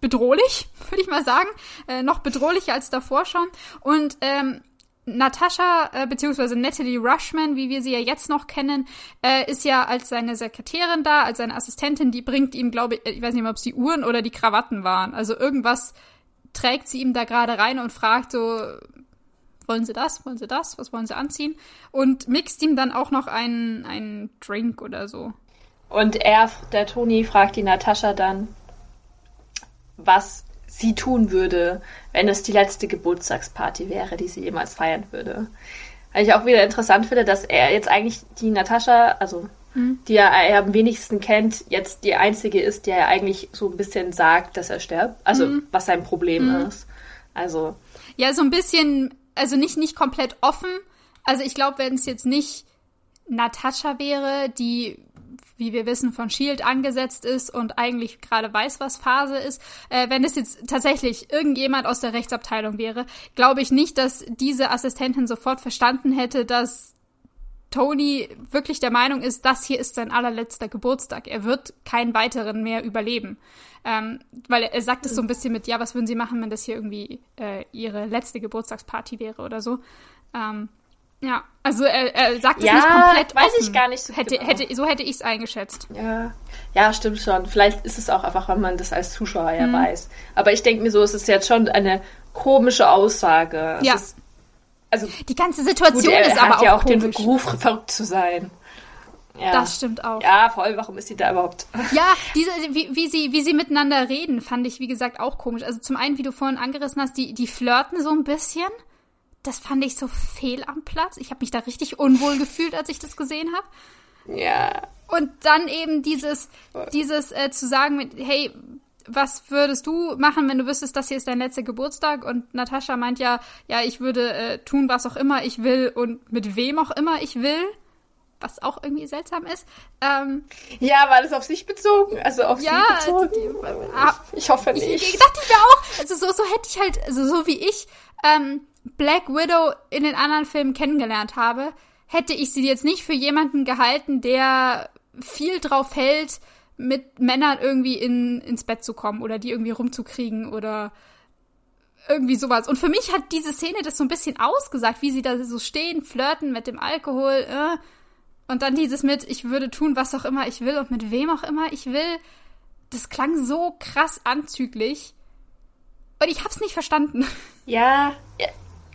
bedrohlich, <laughs> würde ich mal sagen. Äh, noch bedrohlicher als davor schon. Und ähm, Natascha, äh, beziehungsweise Natalie Rushman, wie wir sie ja jetzt noch kennen, äh, ist ja als seine Sekretärin da, als seine Assistentin, die bringt ihm, glaube ich, ich weiß nicht mehr, ob es die Uhren oder die Krawatten waren. Also irgendwas trägt sie ihm da gerade rein und fragt so, wollen Sie das, wollen Sie das, was wollen Sie anziehen? Und mixt ihm dann auch noch einen, einen Drink oder so. Und er, der Toni, fragt die Natascha dann, was sie tun würde, wenn es die letzte Geburtstagsparty wäre, die sie jemals feiern würde. Weil ich auch wieder interessant finde, dass er jetzt eigentlich die Natascha, also die er, er am wenigsten kennt, jetzt die einzige ist, die er eigentlich so ein bisschen sagt, dass er stirbt. Also was sein Problem ist. Also Ja, so ein bisschen, also nicht, nicht komplett offen. Also ich glaube, wenn es jetzt nicht Natascha wäre, die, wie wir wissen, von Shield angesetzt ist und eigentlich gerade weiß, was Phase ist, äh, wenn es jetzt tatsächlich irgendjemand aus der Rechtsabteilung wäre, glaube ich nicht, dass diese Assistentin sofort verstanden hätte, dass Tony wirklich der Meinung ist, das hier ist sein allerletzter Geburtstag. Er wird keinen weiteren mehr überleben. Ähm, weil er, er sagt es so ein bisschen mit, ja, was würden Sie machen, wenn das hier irgendwie äh, Ihre letzte Geburtstagsparty wäre oder so. Ähm, ja, also er, er sagt Ja, es nicht komplett weiß offen. ich gar nicht so hätte, genau. hätte, So hätte ich es eingeschätzt. Ja, ja, stimmt schon. Vielleicht ist es auch einfach, wenn man das als Zuschauer ja weiß. Aber ich denke mir so, es ist jetzt schon eine komische Aussage. Es Ja. Ist, also Die ganze gut, Situation er ist hat aber ja auch auch den. Beruf, verrückt zu sein. Ja. Das stimmt auch. Ja, voll. Warum ist sie da überhaupt? <laughs> Ja, diese, wie, wie, sie, wie sie miteinander reden, fand ich, wie gesagt, auch komisch. Also zum einen, wie du vorhin angerissen hast, die, die flirten so ein bisschen. Das fand ich so fehl am Platz. Ich habe mich da richtig unwohl gefühlt, als ich das gesehen habe. Ja. Und dann eben dieses, dieses äh, zu sagen mit, hey, was würdest du machen, wenn du wüsstest, das hier ist dein letzter Geburtstag? Und Natascha meint ja, ja, ich würde äh, tun, was auch immer ich will und mit wem auch immer ich will. Was auch irgendwie seltsam ist. Ähm, Ja, war das auf sich bezogen? Also auf Ja, sie bezogen? die- ah, ich hoffe Ich, nicht. ich dachte ich mir auch, also so, so hätte ich halt, also so wie ich ähm, Black Widow in den anderen Filmen kennengelernt habe, hätte ich sie jetzt nicht für jemanden gehalten, der viel drauf hält, mit Männern irgendwie in, ins Bett zu kommen oder die irgendwie rumzukriegen oder irgendwie sowas. Und für mich hat diese Szene das so ein bisschen ausgesagt, wie sie da so stehen, flirten mit dem Alkohol, äh, und dann dieses mit, ich würde tun, was auch immer ich will und mit wem auch immer ich will. Das klang so krass anzüglich. Und ich hab's nicht verstanden. Ja, ja,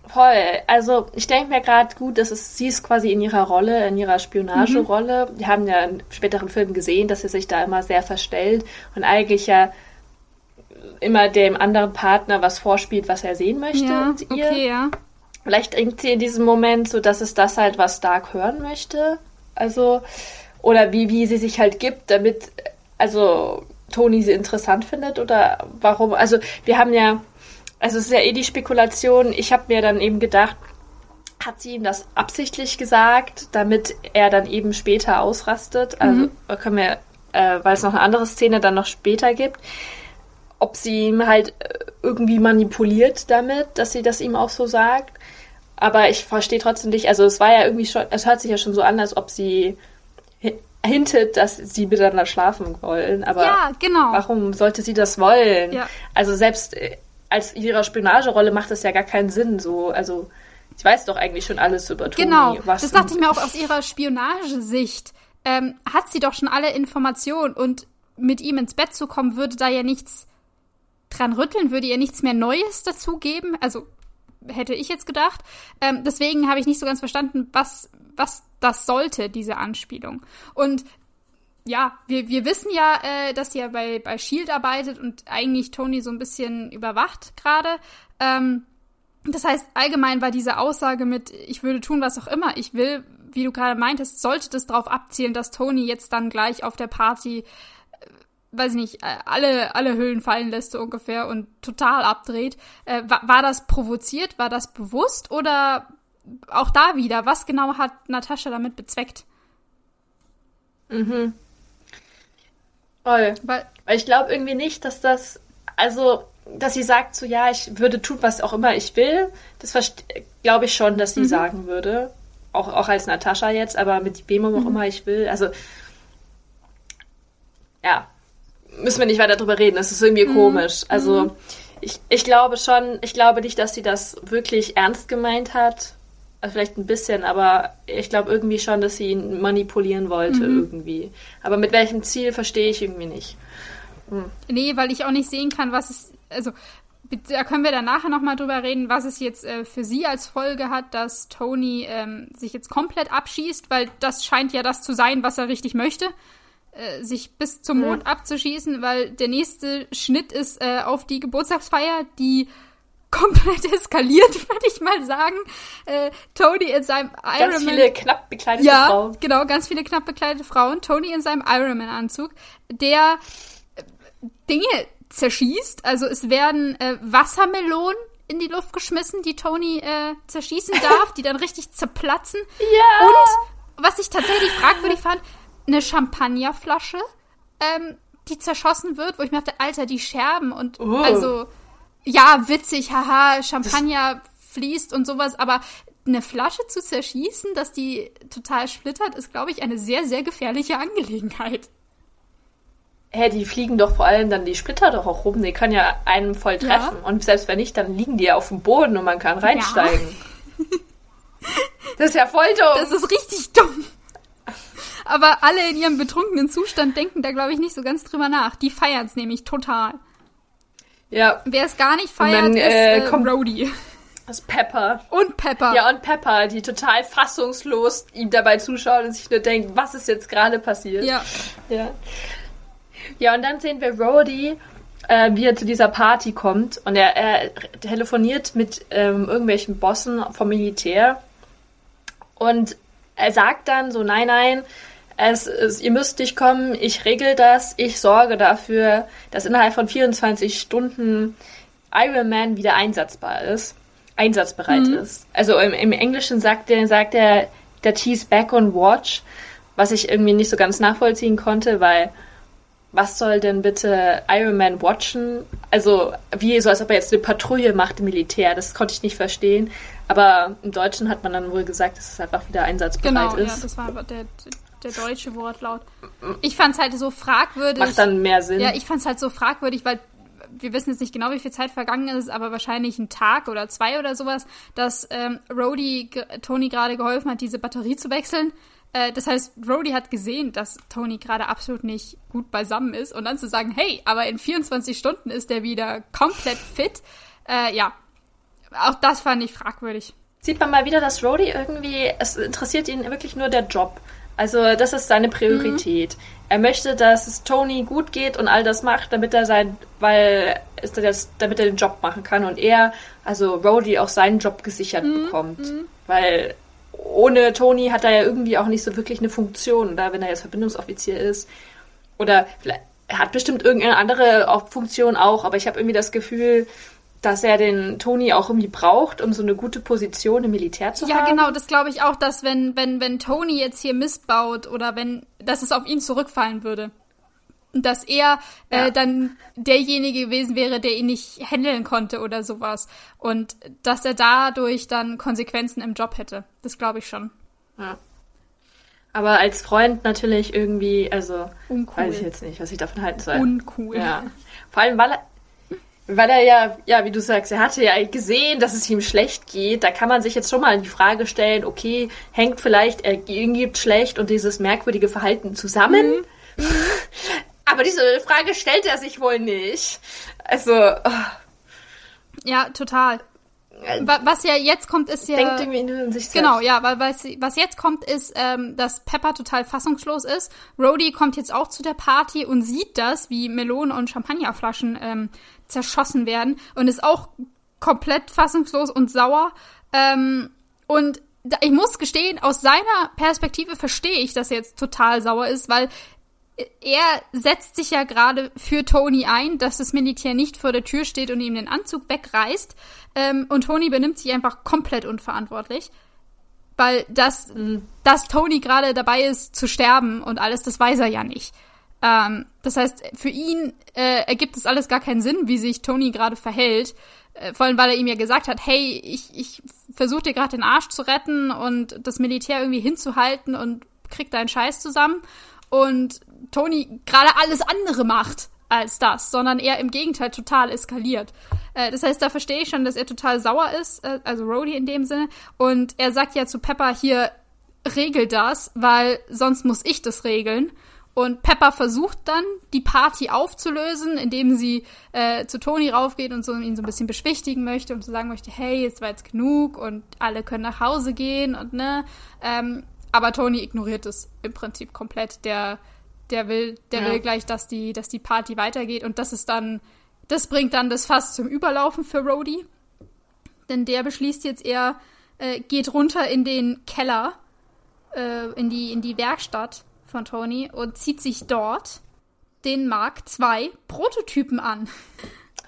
voll. Also ich denke mir gerade gut, dass es sie ist quasi in ihrer Rolle, in ihrer Spionagerolle. Wir haben ja in späteren Filmen gesehen, dass sie sich da immer sehr verstellt und eigentlich ja immer dem anderen Partner was vorspielt, was er sehen möchte mit ihr. okay, ja. Vielleicht denkt sie in diesem Moment so, dass es das halt, was Stark hören möchte. Also, oder wie, wie sie sich halt gibt, damit, also, Toni sie interessant findet oder warum. Also, wir haben ja, also es ist ja eh die Spekulation. Ich habe mir dann eben gedacht, hat sie ihm das absichtlich gesagt, damit er dann eben später ausrastet? Also, da können wir, äh, weil es noch eine andere Szene dann noch später gibt ob sie ihm halt äh, irgendwie manipuliert damit, dass sie das ihm auch so sagt. Aber ich verstehe trotzdem nicht, also es war ja irgendwie schon, es hört sich ja schon so an, als ob sie hi- hintet, dass sie miteinander schlafen wollen. Aber Ja, genau. warum sollte sie das wollen? Ja. Also selbst äh, als ihrer Spionagerolle macht das ja gar keinen Sinn. So, also ich weiß doch eigentlich schon alles über Toni. Genau, das dachte ich mir auch aus ihrer Spionagesicht. Ähm, hat sie doch schon alle Informationen und mit ihm ins Bett zu kommen, würde da ja nichts dran rütteln, würde ihr nichts mehr Neues dazugeben. Also hätte ich jetzt gedacht. Ähm, deswegen habe ich nicht so ganz verstanden, was, was das sollte, diese Anspielung. Und ja, wir, wir wissen ja, äh, dass sie ja bei, bei Shield arbeitet und eigentlich Tony so ein bisschen überwacht gerade. Ähm, das heißt, allgemein war diese Aussage mit, ich würde tun, was auch immer ich will, wie du gerade meintest, sollte das darauf abzielen, dass Tony jetzt dann gleich auf der Party, äh, weiß ich nicht, äh, alle, alle Hüllen fallen lässt so ungefähr und total abdreht. Äh, war, war das provoziert? War das bewusst? Oder auch da wieder, was genau hat Natascha damit bezweckt? Mhm. Voll. Weil, Weil ich glaube irgendwie nicht, dass das, also, dass sie sagt so, ja, ich würde tun, was auch immer ich will. Das glaube ich schon, dass sie mhm. sagen würde. Auch, auch als Natascha jetzt, aber mit wem auch mhm. immer ich will. Also, ja, müssen wir nicht weiter drüber reden. Das ist irgendwie mhm. komisch. Also, mhm. ich, ich glaube schon, ich glaube nicht, dass sie das wirklich ernst gemeint hat. Also vielleicht ein bisschen, aber ich glaube irgendwie schon, dass sie ihn manipulieren wollte mhm. irgendwie. Aber mit welchem Ziel verstehe ich irgendwie nicht. Hm. Nee, weil ich auch nicht sehen kann, was es, also da können wir dann nachher nochmal drüber reden, was es jetzt äh, für sie als Folge hat, dass Tony ähm, sich jetzt komplett abschießt, weil das scheint ja das zu sein, was er richtig möchte. Äh, sich bis zum Mond mhm. abzuschießen, weil der nächste Schnitt ist äh, auf die Geburtstagsfeier, die komplett <laughs> eskaliert, würde ich mal sagen. Äh, Tony in seinem Ironman. Ganz viele knapp bekleidete ja, Frauen. Ja, genau, ganz viele knapp bekleidete Frauen. Tony in seinem Ironman-Anzug, der äh, Dinge zerschießt. Also es werden äh, Wassermelonen in die Luft geschmissen, die Tony äh, zerschießen darf, die dann richtig zerplatzen. <laughs> Ja. Und was ich tatsächlich fragwürdig fand, eine Champagnerflasche, ähm, die zerschossen wird, wo ich mir dachte, Alter, die Scherben und oh. also ja, witzig, haha, Champagner das fließt und sowas, aber eine Flasche zu zerschießen, dass die total splittert, ist, glaube ich, eine sehr, sehr gefährliche Angelegenheit. Hä, die fliegen doch vor allem dann die Splitter doch auch rum. Die können ja einen voll treffen. Ja. Und selbst wenn nicht, dann liegen die ja auf dem Boden und man kann reinsteigen. Ja. <laughs> das ist ja voll dumm. Das ist richtig dumm. Aber alle in ihrem betrunkenen Zustand denken da, glaube ich, nicht so ganz drüber nach. Die feiern es nämlich total. Ja. Wer es gar nicht feiert, dann, äh, ist äh, kommt Rhodey. Das ist Pepper. Und Pepper. Ja, und Pepper, die total fassungslos ihm dabei zuschaut und sich nur denkt, was ist jetzt gerade passiert? Ja. Ja. Ja, und dann sehen wir Rhodey, äh, wie er zu dieser Party kommt und er, er telefoniert mit ähm, irgendwelchen Bossen vom Militär und er sagt dann so, nein, nein, es, es, ihr müsst nicht kommen, ich regel das, ich sorge dafür, dass innerhalb von 24 Stunden Iron Man wieder einsatzbar ist, einsatzbereit mhm. ist. Also im, im Englischen sagt er, sagt er, that he's back on watch, was ich irgendwie nicht so ganz nachvollziehen konnte, weil was soll denn bitte Iron Man watchen? Also wie so, als ob er jetzt eine Patrouille macht im Militär, das konnte ich nicht verstehen. Aber im Deutschen hat man dann wohl gesagt, dass es einfach wieder einsatzbereit genau, ist. Ja, das war der, der deutsche Wortlaut. Ich fand es halt so fragwürdig. Macht dann mehr Sinn. Ja, ich fand es halt so fragwürdig, weil wir wissen jetzt nicht genau, wie viel Zeit vergangen ist, aber wahrscheinlich ein Tag oder zwei oder sowas, dass ähm, Rhodey Tony gerade geholfen hat, diese Batterie zu wechseln. Äh, das heißt, Rhodey hat gesehen, dass Tony gerade absolut nicht gut beisammen ist und dann zu sagen, hey, aber in 24 Stunden ist er wieder komplett fit. Äh, ja, auch das fand ich fragwürdig. Sieht man mal wieder, dass Rhodey irgendwie, es interessiert ihn wirklich nur der Job. Also das ist seine Priorität. Mhm. Er möchte, dass es Tony gut geht und all das macht, damit er sein, weil das, damit er den Job machen kann und er, also Rhodey, auch seinen Job gesichert mhm. bekommt. Mhm. Weil ohne Tony hat er ja irgendwie auch nicht so wirklich eine Funktion, oder wenn er jetzt Verbindungsoffizier ist. Oder er hat bestimmt irgendeine andere Funktion auch, aber ich habe irgendwie das Gefühl, dass er den Tony auch irgendwie braucht, um so eine gute Position im Militär zu ja, haben. Ja, genau, das glaube ich auch, dass wenn, wenn, wenn Tony jetzt hier missbaut oder wenn, dass es auf ihn zurückfallen würde. Dass er äh, ja. äh, dann derjenige gewesen wäre, der ihn nicht handeln konnte oder sowas. Und dass er dadurch dann Konsequenzen im Job hätte. Das glaube ich schon. Ja. Aber als Freund natürlich irgendwie, also Uncool. weiß ich jetzt nicht, was ich davon halten soll. Uncool. Ja. Vor allem, weil er, weil er ja, ja, wie du sagst, er hatte ja gesehen, dass es ihm schlecht geht. Da kann man sich jetzt schon mal die Frage stellen, okay, hängt vielleicht er gibt schlecht und dieses merkwürdige Verhalten zusammen? Mhm. <laughs> Aber diese Frage stellt er sich wohl nicht. Also. Oh. Ja, total. was ja jetzt kommt, ist ja. Denkt irgendwie nur an sich selbst. Genau, ja, weil was, was jetzt kommt, ist, ähm, dass Pepper total fassungslos ist. Rhodey kommt jetzt auch zu der Party und sieht das, wie Melonen und Champagnerflaschen ähm, zerschossen werden und ist auch komplett fassungslos und sauer. Ähm, und ich muss gestehen, aus seiner Perspektive verstehe ich, dass er jetzt total sauer ist, weil er setzt sich ja gerade für Tony ein, dass das Militär nicht vor der Tür steht und ihm den Anzug wegreißt. Ähm, und Tony benimmt sich einfach komplett unverantwortlich. Weil das, mhm. dass Tony gerade dabei ist zu sterben und alles, das weiß er ja nicht. Ähm, das heißt, für ihn äh, ergibt es alles gar keinen Sinn, wie sich Tony gerade verhält. Äh, vor allem, weil er ihm ja gesagt hat, hey, ich, ich versuche dir gerade den Arsch zu retten und das Militär irgendwie hinzuhalten und krieg deinen Scheiß zusammen. Und Tony gerade alles andere macht als das, sondern er im Gegenteil total eskaliert. Äh, das heißt, da verstehe ich schon, dass er total sauer ist, äh, also Rhodey in dem Sinne. Und er sagt ja zu Pepper hier, regel das, weil sonst muss ich das regeln. Und Pepper versucht dann, die Party aufzulösen, indem sie äh, zu Tony raufgeht und so ihn so ein bisschen beschwichtigen möchte und so sagen möchte, hey, es war jetzt genug und alle können nach Hause gehen und ne. Ähm, aber Tony ignoriert es im Prinzip komplett. Der der will, der ja. will gleich, dass die, dass die Party weitergeht und das ist dann, das bringt dann das Fass zum Überlaufen für Rhodey. Denn der beschließt jetzt er, äh, geht runter in den Keller, äh, in die, in die Werkstatt von Tony und zieht sich dort den Mark II Prototypen an.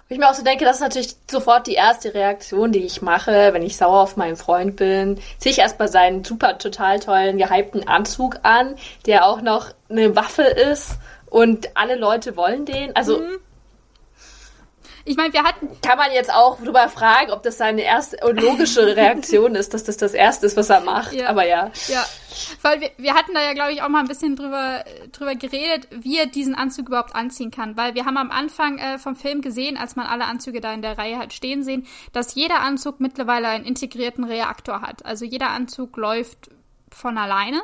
ich mir auch so denke, das ist natürlich sofort die erste Reaktion, die ich mache, wenn ich sauer auf meinen Freund bin. Ziehe ich erstmal seinen super total tollen, gehypten Anzug an, der auch noch eine Waffe ist und alle Leute wollen den. Also mhm. Ich meine, wir hatten. Kann man jetzt auch drüber fragen, ob das seine erste und logische <laughs> Reaktion ist, dass das das Erste ist, was er macht. Ja. Aber ja. Ja. Weil wir, wir hatten da ja, glaube ich, auch mal ein bisschen drüber, drüber geredet, wie er diesen Anzug überhaupt anziehen kann. Weil wir haben am Anfang äh, vom Film gesehen, als man alle Anzüge da in der Reihe halt stehen sehen, dass jeder Anzug mittlerweile einen integrierten Reaktor hat. Also jeder Anzug läuft von alleine.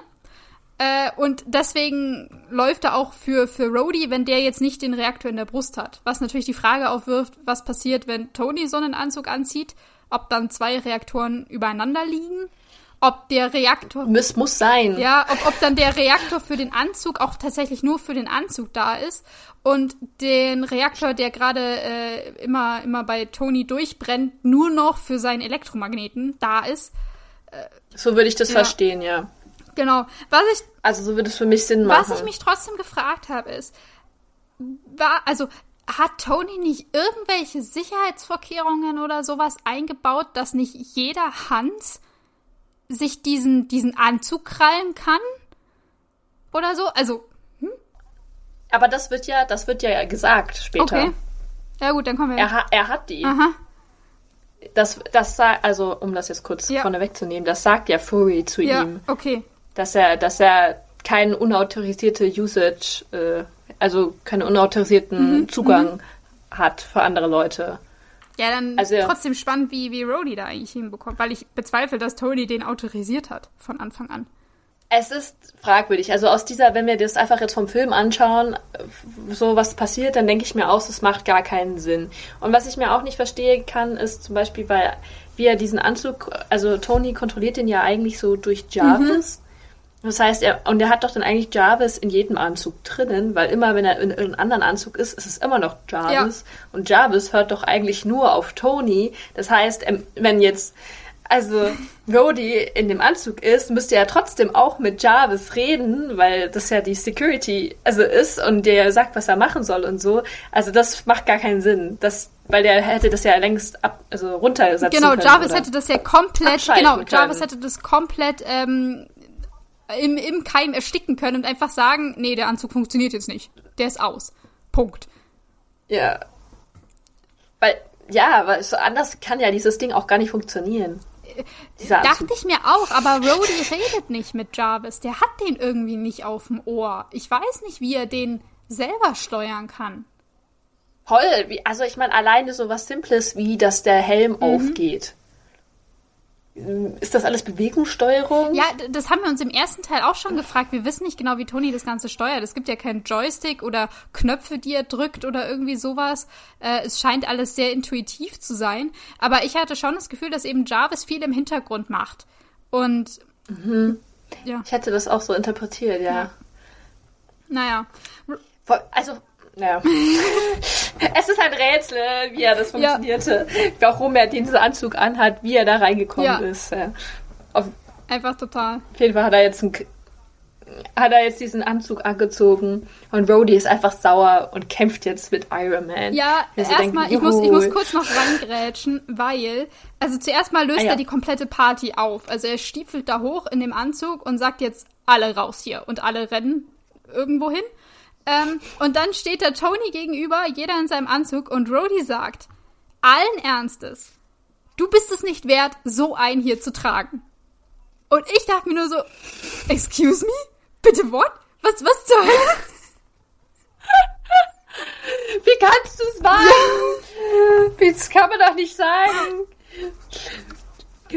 Äh, und deswegen läuft er auch für, für Rhodey, wenn der jetzt nicht den Reaktor in der Brust hat. Was natürlich die Frage aufwirft, was passiert, wenn Tony so einen Anzug anzieht, ob dann zwei Reaktoren übereinander liegen, ob der Reaktor. Muss, muss sein. Ja, ob, ob dann der Reaktor für den Anzug auch tatsächlich nur für den Anzug da ist und den Reaktor, der gerade äh, immer, immer bei Tony durchbrennt, nur noch für seinen Elektromagneten da ist. Äh, so würde ich das ja. verstehen, ja. Genau. Was ich. Also so würde es für mich Sinn machen. Was ich mich trotzdem gefragt habe, ist, war, also hat Tony nicht irgendwelche Sicherheitsvorkehrungen oder sowas eingebaut, dass nicht jeder Hans sich diesen, diesen Anzug krallen kann? Oder so? Also. Hm? Aber das wird ja, das wird ja gesagt später. Okay. Ja gut, dann kommen wir. Er, er hat die. Aha. Das, das also um das jetzt kurz ja. vorne wegzunehmen, das sagt ja Fury zu ja, ihm. Okay dass er, dass er keinen unautorisierte Usage, äh, also keinen unautorisierten mhm, Zugang mhm. hat für andere Leute. Ja, dann also, trotzdem spannend, wie, wie Rhodey da eigentlich hinbekommt, weil ich bezweifle, dass Tony den autorisiert hat von Anfang an. Es ist fragwürdig. Also aus dieser, wenn wir das einfach jetzt vom Film anschauen, so was passiert, dann denke ich mir aus, es macht gar keinen Sinn. Und was ich mir auch nicht verstehen kann, ist zum Beispiel, weil wie er diesen Anzug, also Tony kontrolliert den ja eigentlich so durch Jarvis. Mhm. Das heißt, er, und er hat doch dann eigentlich Jarvis in jedem Anzug drinnen, weil immer, wenn er in einem anderen Anzug ist, ist es immer noch Jarvis. Ja. Und Jarvis hört doch eigentlich nur auf Tony. Das heißt, ähm, wenn jetzt, also Rhodey in dem Anzug ist, müsste er trotzdem auch mit Jarvis reden, weil das ja die Security also ist und der sagt, was er machen soll und so. Also das macht gar keinen Sinn. Das, weil der hätte das ja längst ab, also runtersetzen genau, können. Genau, Jarvis hätte das ja komplett, genau, Jarvis hätte das komplett ähm, im, im Keim ersticken können und einfach sagen, nee, der Anzug funktioniert jetzt nicht. Der ist aus. Punkt. Ja. Weil, ja, weil so anders kann ja dieses Ding auch gar nicht funktionieren. Dachte ich mir auch, aber Rhodey redet nicht mit Jarvis. Der hat den irgendwie nicht auf dem Ohr. Ich weiß nicht, wie er den selber steuern kann. Toll, also ich meine, alleine so was Simples wie, dass der Helm mhm. aufgeht. Ist das alles Bewegungssteuerung? Ja, das haben wir uns im ersten Teil auch schon gefragt. Wir wissen nicht genau, wie Tony das Ganze steuert. Es gibt ja keinen Joystick oder Knöpfe, die er drückt oder irgendwie sowas. Äh, es scheint alles sehr intuitiv zu sein. Aber ich hatte schon das Gefühl, dass eben Jarvis viel im Hintergrund macht. Und mhm. ja. Ich hätte das auch so interpretiert, ja. ja. Naja. Also, naja. <laughs> es ist ein Rätsel, wie er das funktionierte. Ja. Warum er diesen Anzug anhat, wie er da reingekommen ja. ist. Ja. Auf, Einfach total. Auf jeden Fall hat er jetzt einen, hat er jetzt diesen Anzug angezogen und Rhodey ist einfach sauer und kämpft jetzt mit Iron Man. Ja, erstmal, ich muss, ich muss kurz noch reingrätschen, weil, also zuerst mal löst ah, ja. er die komplette Party auf. Also er stiefelt da hoch in dem Anzug und sagt jetzt alle raus hier und alle rennen irgendwo hin. Ähm, und dann steht der Tony gegenüber, jeder in seinem Anzug, und Rhodey sagt, allen Ernstes, du bist es nicht wert, so einen hier zu tragen. Und ich dachte mir nur so, excuse me? Bitte what? Was, was zur Hölle? <laughs> Wie kannst du es wagen? Das kann man doch nicht sagen.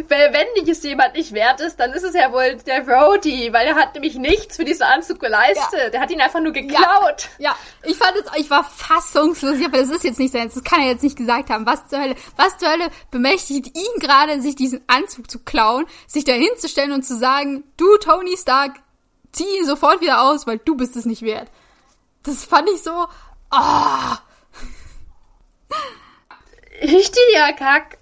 Weil wenn nicht es jemand nicht wert ist, dann ist es ja wohl der Rhodey, weil er hat nämlich nichts für diesen Anzug geleistet. Ja. Der hat ihn einfach nur geklaut. Ja, ja. ich fand es, ich war fassungslos, aber das ist jetzt nicht sein, das kann er jetzt nicht gesagt haben. Was zur Hölle, was zur Hölle bemächtigt ihn gerade, sich diesen Anzug zu klauen, sich da hinzustellen und zu sagen, du Tony Stark, zieh ihn sofort wieder aus, weil du bist es nicht wert. Das fand ich so, ah. Oh. Richtiger Kack.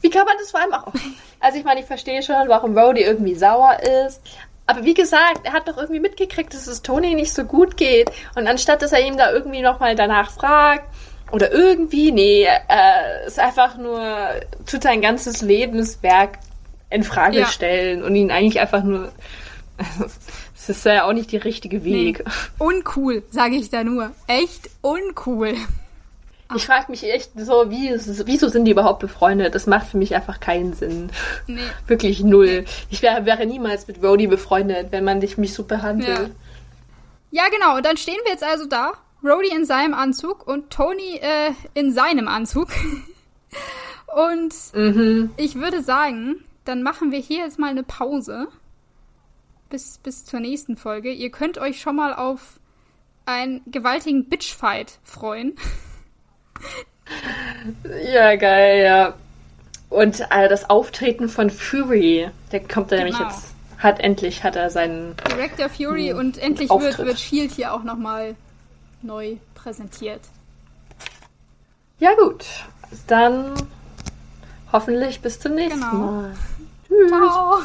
Wie kann man das vor allem auch. Also ich meine, ich verstehe schon, warum Rhodey irgendwie sauer ist. Aber wie gesagt, er hat doch irgendwie mitgekriegt, dass es Tony nicht so gut geht. Und anstatt, dass er ihm da irgendwie nochmal danach fragt, oder irgendwie, nee, äh, ist einfach nur, tut sein ganzes Lebenswerk in Frage ja. stellen und ihn eigentlich einfach nur. Das ist ja auch nicht der richtige Weg. Nee. Uncool, sage ich da nur. Echt uncool. Ich frage mich echt so, wie, wieso sind die überhaupt befreundet? Das macht für mich einfach keinen Sinn. Nee. Wirklich null. Ich wär, wäre niemals mit Rhodey befreundet, wenn man dich mich so behandelt. Ja. ja, genau. Und dann stehen wir jetzt also da. Rhodey in seinem Anzug und Tony äh, in seinem Anzug. <laughs> und mhm. ich würde sagen, dann machen wir hier jetzt mal eine Pause. Bis, bis zur nächsten Folge. Ihr könnt euch schon mal auf einen gewaltigen Bitchfight freuen. <laughs> Ja, geil, ja. Und äh, das Auftreten von Fury, der kommt da genau. nämlich jetzt, hat endlich, hat er seinen Director Fury und endlich wird, wird Shield hier auch nochmal neu präsentiert. Ja gut, dann hoffentlich bis zum nächsten genau. Mal. Tschüss. Ciao.